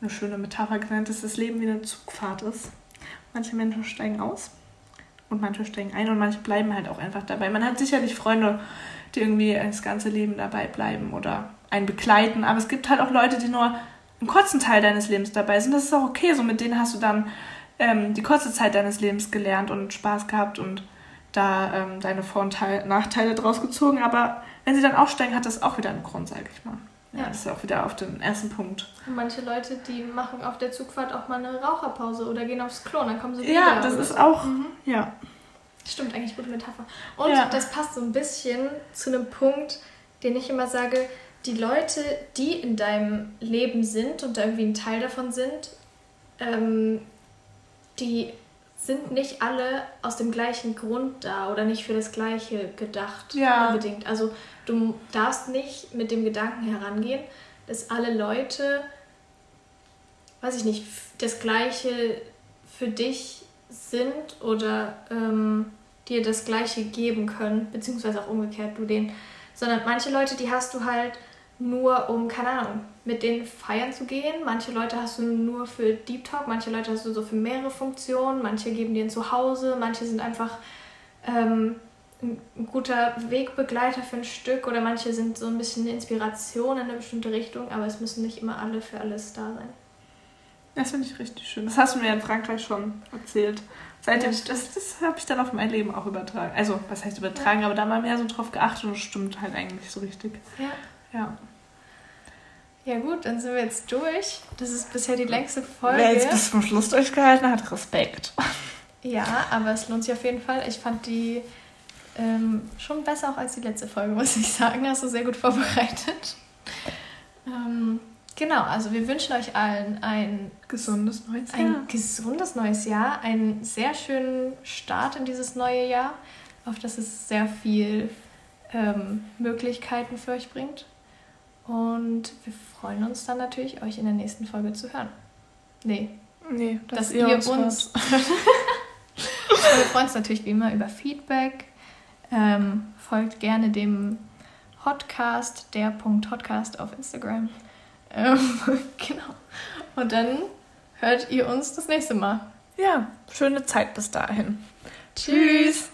eine schöne Metapher genannt, dass das Leben wie eine Zugfahrt ist. Manche Menschen steigen aus und manche steigen ein und manche bleiben halt auch einfach dabei. Man hat sicherlich Freunde, die irgendwie das ganze Leben dabei bleiben oder einen begleiten, aber es gibt halt auch Leute, die nur einen kurzen Teil deines Lebens dabei sind. Das ist auch okay, so mit denen hast du dann ähm, die kurze Zeit deines Lebens gelernt und Spaß gehabt und da ähm, deine Vor- und Teil Nachteile draus gezogen, aber wenn sie dann aussteigen, hat das auch wieder einen Grund, sag ich mal. Ja, das ist auch wieder auf den ersten Punkt. Und manche Leute, die machen auf der Zugfahrt auch mal eine Raucherpause oder gehen aufs Klo, dann kommen sie wieder. Ja, das ist auch, mhm. ja. Stimmt, eigentlich gute Metapher. Und ja. das passt so ein bisschen zu einem Punkt, den ich immer sage, die Leute, die in deinem Leben sind und da irgendwie ein Teil davon sind, ähm, die sind nicht alle aus dem gleichen Grund da oder nicht für das Gleiche gedacht ja. unbedingt. Also du darfst nicht mit dem Gedanken herangehen, dass alle Leute, weiß ich nicht, das Gleiche für dich sind oder ähm, dir das Gleiche geben können, beziehungsweise auch umgekehrt du den. Sondern manche Leute, die hast du halt nur um, keine Ahnung, mit denen feiern zu gehen. Manche Leute hast du nur für Deep Talk, manche Leute hast du so für mehrere Funktionen, manche geben dir ein Zuhause, manche sind einfach ähm, ein guter Wegbegleiter für ein Stück oder manche sind so ein bisschen eine Inspiration in eine bestimmte Richtung, aber es müssen nicht immer alle für alles da sein. Das finde ich richtig schön. Das hast du mir in Frankreich schon erzählt. Seitdem, ja. das, das habe ich dann auf mein Leben auch übertragen. Also, was heißt übertragen, ja. aber da mal mehr so drauf geachtet und es stimmt halt eigentlich so richtig. Ja. Ja. Ja gut, dann sind wir jetzt durch. Das ist bisher die längste Folge. Wer jetzt bis zum Schluss durchgehalten hat, Respekt. Ja, aber es lohnt sich auf jeden Fall. Ich fand die ähm, schon besser auch als die letzte Folge, muss ich sagen. Hast du sehr gut vorbereitet. Ähm, genau, also wir wünschen euch allen ein gesundes neues Jahr. Ein gesundes neues Jahr, einen sehr schönen Start in dieses neue Jahr, auf das es sehr viel ähm, Möglichkeiten für euch bringt. Und wir freuen uns dann natürlich, euch in der nächsten Folge zu hören. Nee. Nee, dass, dass ihr, uns. uns wir freuen uns natürlich wie immer über Feedback. Ähm, folgt gerne dem Podcast, der Punkt Podcast auf Instagram. Ähm, genau. Und dann hört ihr uns das nächste Mal. Ja, schöne Zeit bis dahin. Tschüss.